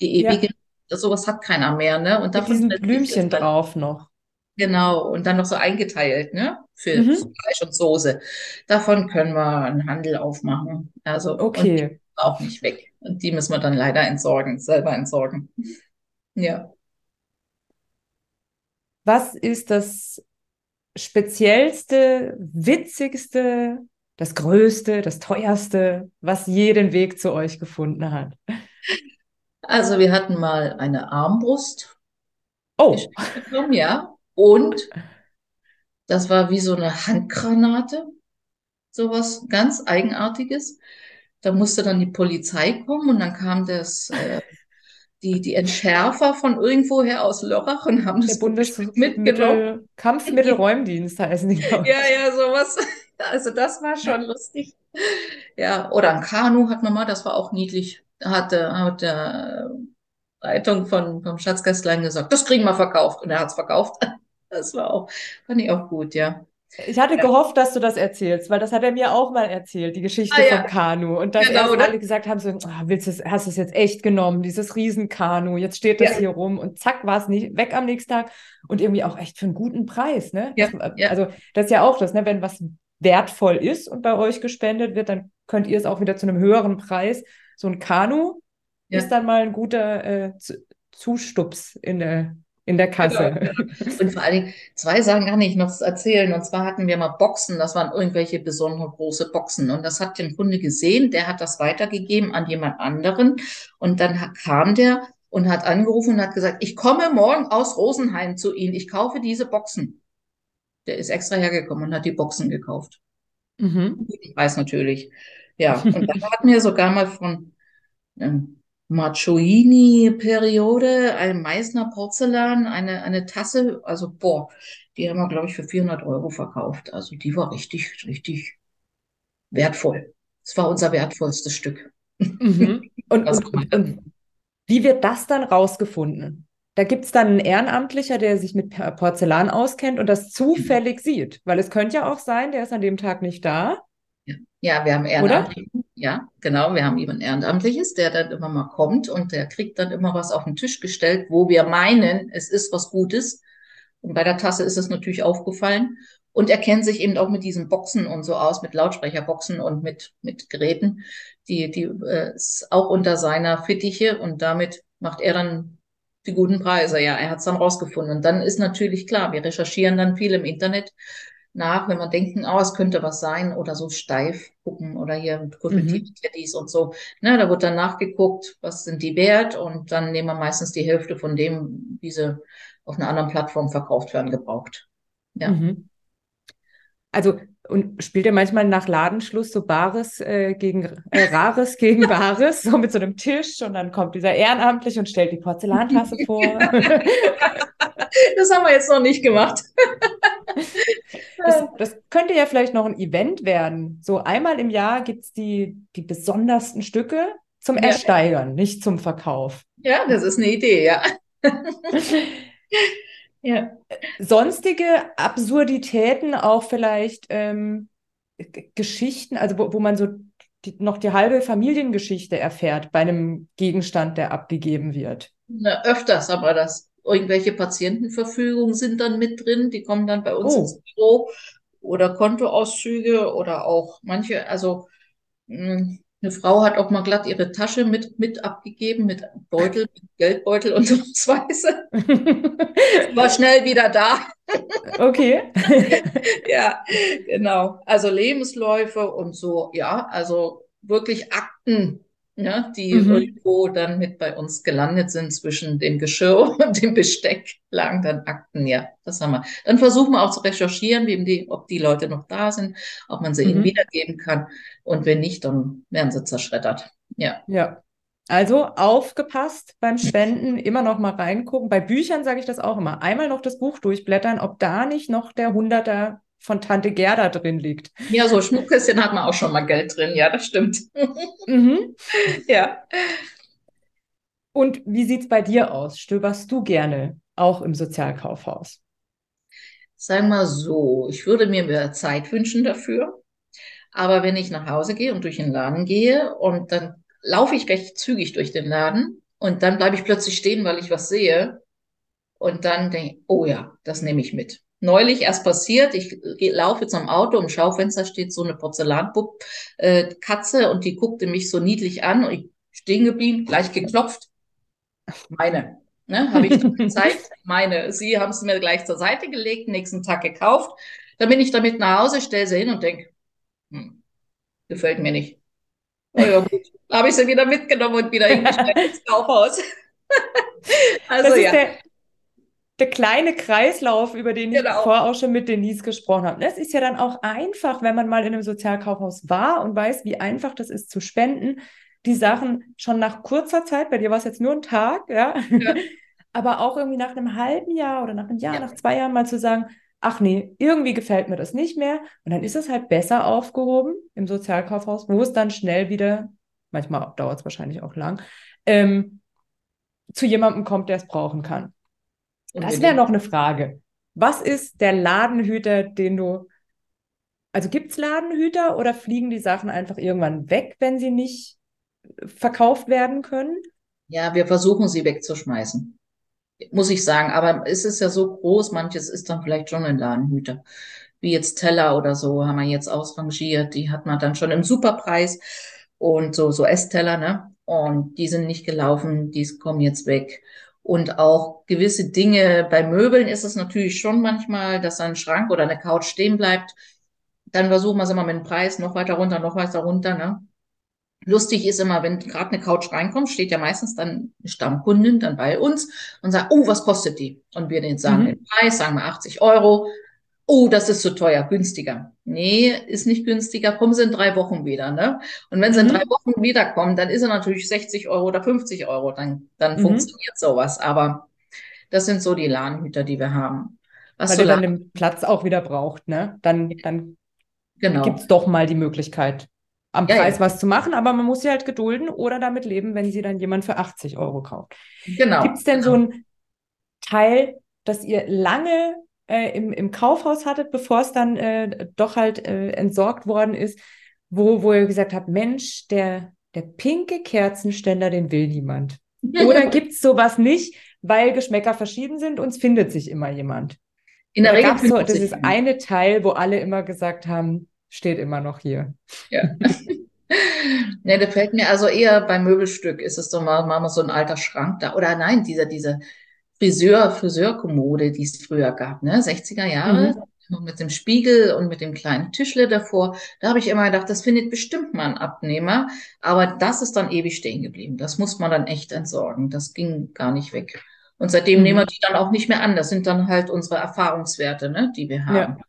Speaker 3: die
Speaker 1: Ja.
Speaker 3: ewige? Das, sowas hat keiner mehr, ne? Und davon
Speaker 1: diesen Blümchen
Speaker 3: dann.
Speaker 1: drauf noch.
Speaker 3: Genau, und dann noch so eingeteilt, ne? Für
Speaker 1: Mhm.
Speaker 3: Fleisch und Soße. Davon können wir einen Handel aufmachen. Also, die
Speaker 1: Okay.
Speaker 3: auch nicht weg. Und die müssen wir dann leider entsorgen, selber entsorgen. Ja.
Speaker 1: Was ist das speziellste, witzigste, das größte, das teuerste, was je den Weg zu euch gefunden hat?
Speaker 3: Also wir hatten mal eine Armbrust
Speaker 1: Oh,
Speaker 3: bekommen, ja. Und das war wie so eine Handgranate, sowas ganz Eigenartiges. Da musste dann die Polizei kommen und dann kam das, äh, die, die Entschärfer von irgendwoher aus Lörrach und haben das Grundstück mitgenommen.
Speaker 1: Kampfmittelräumdienst heißen die,
Speaker 3: Ja, ja, sowas. [laughs] Also das war schon lustig. Ja, oder ein Kanu hat man mal, das war auch niedlich. Hatte, hat der Leitung von, vom Schatzgästlein gesagt, das kriegen wir verkauft. Und er hat's verkauft. [laughs] Das war auch, fand ich auch gut, ja.
Speaker 1: Ich hatte
Speaker 3: Ja.
Speaker 1: gehofft, dass du das erzählst, weil das hat er mir auch mal erzählt, die Geschichte
Speaker 3: Ah, ja.
Speaker 1: vom Kanu. Und dass
Speaker 3: Genau,
Speaker 1: alle gesagt haben, so, ah, willst du es, hast du es jetzt echt genommen, dieses Riesenkanu, jetzt steht das
Speaker 3: Ja.
Speaker 1: hier rum und zack, war es nicht weg am nächsten Tag und irgendwie auch echt für einen guten Preis, ne?
Speaker 3: Ja,
Speaker 1: Das,
Speaker 3: ja.
Speaker 1: Also das ist ja auch das, ne? Wenn was wertvoll ist und bei euch gespendet wird, dann könnt ihr es auch wieder zu einem höheren Preis. So ein Kanu ist dann mal ein guter äh, Zustups in der in der Kasse.
Speaker 3: Genau. [laughs] Und vor allen Dingen, zwei Sachen kann ich noch erzählen. Und zwar hatten wir mal Boxen, das waren irgendwelche besondere große Boxen. Und das hat der Kunde gesehen, der hat das weitergegeben an jemand anderen. Und dann kam der und hat angerufen und hat gesagt, ich komme morgen aus Rosenheim zu Ihnen, ich kaufe diese Boxen. Der ist extra hergekommen und hat die Boxen gekauft. Mhm. Ich weiß natürlich. Ja, und dann hatten wir sogar mal von ähm, Maccioini-Periode, ein Meißner Porzellan, eine, eine Tasse, also boah, die haben wir, glaube ich, für 400 Euro verkauft. Also die war richtig, richtig wertvoll. Es war unser wertvollstes Stück.
Speaker 1: Mhm. [laughs] Und, und, und, wie wird das dann rausgefunden? Da gibt es dann einen Ehrenamtlicher, der sich mit Porzellan auskennt und das zufällig sieht. Weil es könnte ja auch sein, der ist an dem Tag nicht da.
Speaker 3: Ja, wir haben Ehrenamtliche. Ja, genau. Wir haben ein Ehrenamtliches, der dann immer mal kommt und der kriegt dann immer was auf den Tisch gestellt, wo wir meinen, es ist was Gutes. Und bei der Tasse ist es natürlich aufgefallen. Und er kennt sich eben auch mit diesen Boxen und so aus, mit Lautsprecherboxen und mit, mit Geräten. Die, die äh, ist auch unter seiner Fittiche und damit macht er dann die guten Preise. Ja, er hat es dann rausgefunden. Und dann ist natürlich klar, wir recherchieren dann viel im Internet nach, wenn wir denken, oh, es könnte was sein oder so steif gucken oder hier Kuscheltier-Teddys mhm. und so. Ne, da wird dann nachgeguckt, was sind die wert und dann nehmen wir meistens die Hälfte von dem, wie sie auf einer anderen Plattform verkauft werden, gebraucht. Ja. Mhm.
Speaker 1: Also und spielt ihr manchmal nach Ladenschluss so Bares äh, gegen äh, Rares [laughs] gegen Bares, so mit so einem Tisch und dann kommt dieser Ehrenamtlich und stellt die Porzellantasse [laughs] vor.
Speaker 3: das haben wir jetzt noch nicht gemacht. [laughs]
Speaker 1: Das, das, könnte ja vielleicht noch ein Event werden. So einmal im Jahr gibt es die, die besondersten Stücke zum Ersteigern, ja. nicht zum Verkauf.
Speaker 3: Ja, das ist eine Idee, ja. [laughs]
Speaker 1: ja. Sonstige Absurditäten, auch vielleicht ähm, Geschichten, also wo, wo man so die, noch die halbe Familiengeschichte erfährt bei einem Gegenstand, der abgegeben wird.
Speaker 3: Na, öfters aber das irgendwelche Patientenverfügungen sind dann mit drin, die kommen dann bei uns oh. ins Büro oder Kontoauszüge oder auch manche, also hm, eine Frau hat auch mal glatt ihre Tasche mit, mit abgegeben, mit Beutel, mit Geldbeutel und so Weise. War schnell wieder da.
Speaker 1: Okay. [laughs]
Speaker 3: ja, genau. Also Lebensläufe und so, ja, also wirklich Akten ja, die mhm. irgendwo dann mit bei uns gelandet sind zwischen dem Geschirr [laughs] und dem Besteck, lagen dann Akten, ja, das haben wir. Dann versuchen wir auch zu recherchieren, wie die, ob die Leute noch da sind, ob man sie mhm. ihnen wiedergeben kann. Und wenn nicht, dann werden sie zerschreddert. Ja.
Speaker 1: Ja. Also aufgepasst beim Spenden, immer noch mal reingucken. Bei Büchern sage ich das auch immer. Einmal noch das Buch durchblättern, ob da nicht noch der Hunderter von Tante Gerda drin liegt.
Speaker 3: Ja, so Schmuckkästchen hat man auch schon mal Geld drin. Ja, das stimmt. [laughs] Mhm.
Speaker 1: Ja. Und wie sieht es bei dir aus? Stöberst du gerne auch im Sozialkaufhaus?
Speaker 3: Sagen wir so, ich würde mir mehr Zeit wünschen dafür. Aber wenn ich nach Hause gehe und durch den Laden gehe und dann laufe ich recht zügig durch den Laden und dann bleibe ich plötzlich stehen, weil ich was sehe. Und dann denke ich, oh ja, das nehme ich mit neulich erst passiert. Ich laufe zum Auto, im Schaufenster steht so eine Porzellankatze äh, und die guckte mich so niedlich an und ich stehen geblieben, gleich geklopft. Meine. Ne, habe ich [laughs] gezeigt, meine. Sie haben es mir gleich zur Seite gelegt, nächsten Tag gekauft. Dann bin ich damit nach Hause, stelle sie hin und denke, hm, gefällt mir nicht. Oh ja, gut. habe ich sie wieder mitgenommen und wieder [laughs] hingestellt ins Kaufhaus. [laughs]
Speaker 1: also das ja. Der, der kleine Kreislauf, über den genau. ich vorher auch schon mit Denise gesprochen habe. Das ist ja dann auch einfach, wenn man mal in einem Sozialkaufhaus war und weiß, wie einfach das ist zu spenden, die Sachen schon nach kurzer Zeit, bei dir war es jetzt nur ein Tag, ja, ja. [laughs] aber auch irgendwie nach einem halben Jahr oder nach einem Jahr, ja. nach zwei Jahren mal zu sagen, ach nee, irgendwie gefällt mir das nicht mehr. Und dann ist es halt besser aufgehoben im Sozialkaufhaus, wo es dann schnell wieder, manchmal dauert es wahrscheinlich auch lang, ähm, zu jemandem kommt, der es brauchen kann. Das wäre noch eine Frage. Was ist der Ladenhüter, den du. Also gibt es Ladenhüter oder fliegen die Sachen einfach irgendwann weg, wenn sie nicht verkauft werden können?
Speaker 3: Ja, wir versuchen sie wegzuschmeißen. Muss ich sagen. Aber es ist ja so groß, manches ist dann vielleicht schon ein Ladenhüter. wie jetzt Teller oder so, haben wir jetzt ausrangiert. Die hat man dann schon im Superpreis und so, so Essteller, ne? Und die sind nicht gelaufen, die kommen jetzt weg. Und auch gewisse Dinge, bei Möbeln ist es natürlich schon manchmal, dass ein Schrank oder eine Couch stehen bleibt. Dann versuchen wir es immer mit dem Preis noch weiter runter, noch weiter runter, ne? Lustig ist immer, wenn gerade eine Couch reinkommt, steht ja meistens dann eine Stammkundin dann bei uns und sagt, oh, was kostet die? Und wir den sagen mhm. den Preis, sagen wir 80 Euro. Oh, das ist zu teuer, günstiger. Nee, ist nicht günstiger, kommen sie in drei Wochen wieder, ne? Und wenn sie mhm. in drei Wochen wiederkommen, dann ist er natürlich 60 Euro oder 50 Euro, dann, dann mhm. funktioniert sowas. Aber das sind so die Ladenhüter, die wir haben.
Speaker 1: Was Weil so dann den Platz auch wieder braucht, ne? Dann, dann genau. gibt es doch mal die Möglichkeit, am ja, Preis ja. was zu machen, aber man muss sie halt gedulden oder damit leben, wenn sie dann jemand für 80 Euro kauft. Genau. Gibt es denn genau. so ein Teil, das ihr lange äh, im, im Kaufhaus hattet, bevor es dann äh, doch halt äh, entsorgt worden ist, wo, wo ihr gesagt habt, Mensch, der, der pinke Kerzenständer, den will niemand. Oder [laughs] gibt es sowas nicht, weil Geschmäcker verschieden sind und es findet sich immer jemand? In der Regel so, das ist eine Teil, wo alle immer gesagt haben, steht immer noch hier. Ja. [laughs]
Speaker 3: ne, da fällt mir also eher beim Möbelstück ist es doch mal, mal so ein alter Schrank da. Oder nein, dieser, diese Friseur, Friseurkommode, die es früher gab, ne? 60er Jahre. Mhm. Mit dem Spiegel und mit dem kleinen Tischle davor. Da habe ich immer gedacht, das findet bestimmt mal ein Abnehmer. Aber das ist dann ewig stehen geblieben. Das muss man dann echt entsorgen. Das ging gar nicht weg. Und seitdem mhm. nehmen wir die dann auch nicht mehr an. Das sind dann halt unsere Erfahrungswerte, ne, die wir haben. Ja.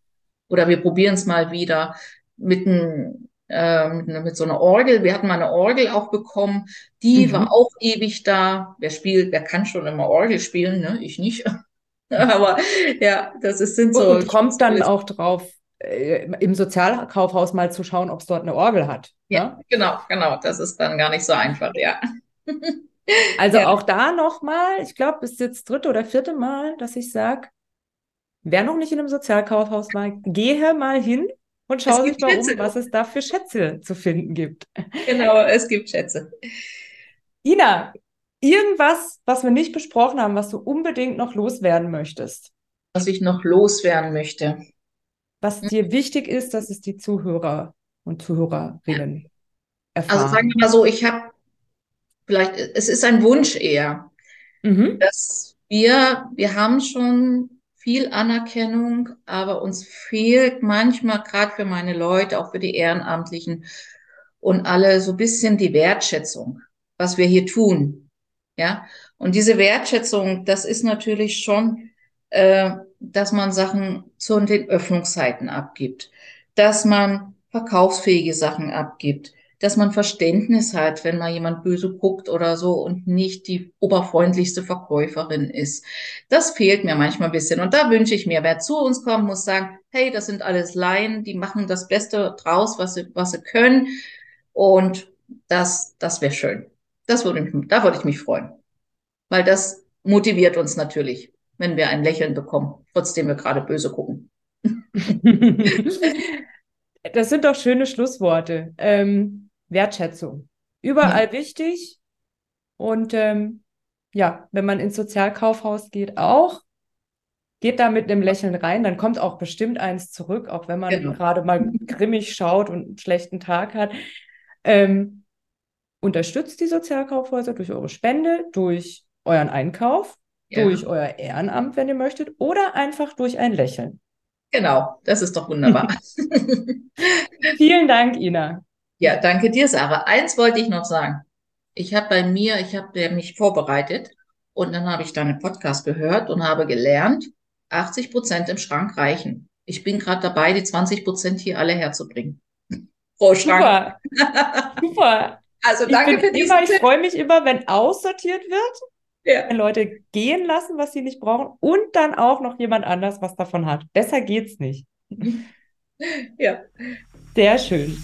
Speaker 3: Oder wir probieren es mal wieder mit, ein, äh, mit, mit, so einer Orgel. Wir hatten mal eine Orgel auch bekommen. Die mhm. war auch ewig da. Wer spielt, wer kann schon immer Orgel spielen, ne? Ich nicht. [laughs] Aber ja, das ist, sind so.
Speaker 1: Und kommt dann auch drauf, äh, im Sozialkaufhaus mal zu schauen, ob es dort eine Orgel hat.
Speaker 3: Ja, ja, genau, genau. Das ist dann gar nicht so einfach, ja. [laughs]
Speaker 1: Also ja. auch da nochmal, ich glaube, es ist jetzt dritte oder vierte Mal, dass ich sage, wer noch nicht in einem Sozialkaufhaus war, gehe mal hin und schau sich mal Schätze. um, was es da für Schätze zu finden gibt.
Speaker 3: Genau, es gibt Schätze.
Speaker 1: Ina, irgendwas, was wir nicht besprochen haben, was du unbedingt noch loswerden möchtest?
Speaker 3: Was ich noch loswerden möchte.
Speaker 1: Was hm. dir wichtig ist, dass es die Zuhörer und Zuhörerinnen erfahren.
Speaker 3: Also sagen wir mal so, ich habe vielleicht, es ist ein Wunsch eher, mhm. dass wir, wir haben schon viel Anerkennung, aber uns fehlt manchmal, gerade für meine Leute, auch für die Ehrenamtlichen und alle, so ein bisschen die Wertschätzung, was wir hier tun. Ja, und diese Wertschätzung, das ist natürlich schon, äh, dass man Sachen zu den Öffnungszeiten abgibt, dass man verkaufsfähige Sachen abgibt, dass man Verständnis hat, wenn mal jemand böse guckt oder so und nicht die oberfreundlichste Verkäuferin ist. Das fehlt mir manchmal ein bisschen. Und da wünsche ich mir, wer zu uns kommt, muss sagen, hey, das sind alles Laien, die machen das Beste draus, was sie, was sie können. Und das, das wäre schön. Das würde mich, da würde ich mich freuen. Weil das motiviert uns natürlich, wenn wir ein Lächeln bekommen, trotzdem wir gerade böse gucken. [laughs]
Speaker 1: Das sind doch schöne Schlussworte. Ähm, Wertschätzung. Überall ja. wichtig. Und ähm, ja, wenn man ins Sozialkaufhaus geht, auch. Geht da mit einem Lächeln rein, dann kommt auch bestimmt eins zurück, auch wenn man genau. gerade mal grimmig schaut und einen schlechten Tag hat. Ähm, unterstützt die Sozialkaufhäuser durch eure Spende, durch euren Einkauf, ja. durch euer Ehrenamt, wenn ihr möchtet, oder einfach durch ein Lächeln.
Speaker 3: Genau, das ist doch wunderbar. [laughs]
Speaker 1: Vielen Dank, Ina.
Speaker 3: Ja, danke dir, Sarah. Eins wollte ich noch sagen. Ich habe bei mir, ich habe mich vorbereitet und dann habe ich deinen Podcast gehört und habe gelernt, 80 Prozent im Schrank reichen. Ich bin gerade dabei, die 20 Prozent hier alle herzubringen.
Speaker 1: Pro Schrank. Super. Super. Also danke ich für immer, Ich freue mich immer, wenn aussortiert wird, ja. wenn Leute gehen lassen, was sie nicht brauchen und dann auch noch jemand anders was davon hat. Besser geht's nicht. Ja. Sehr schön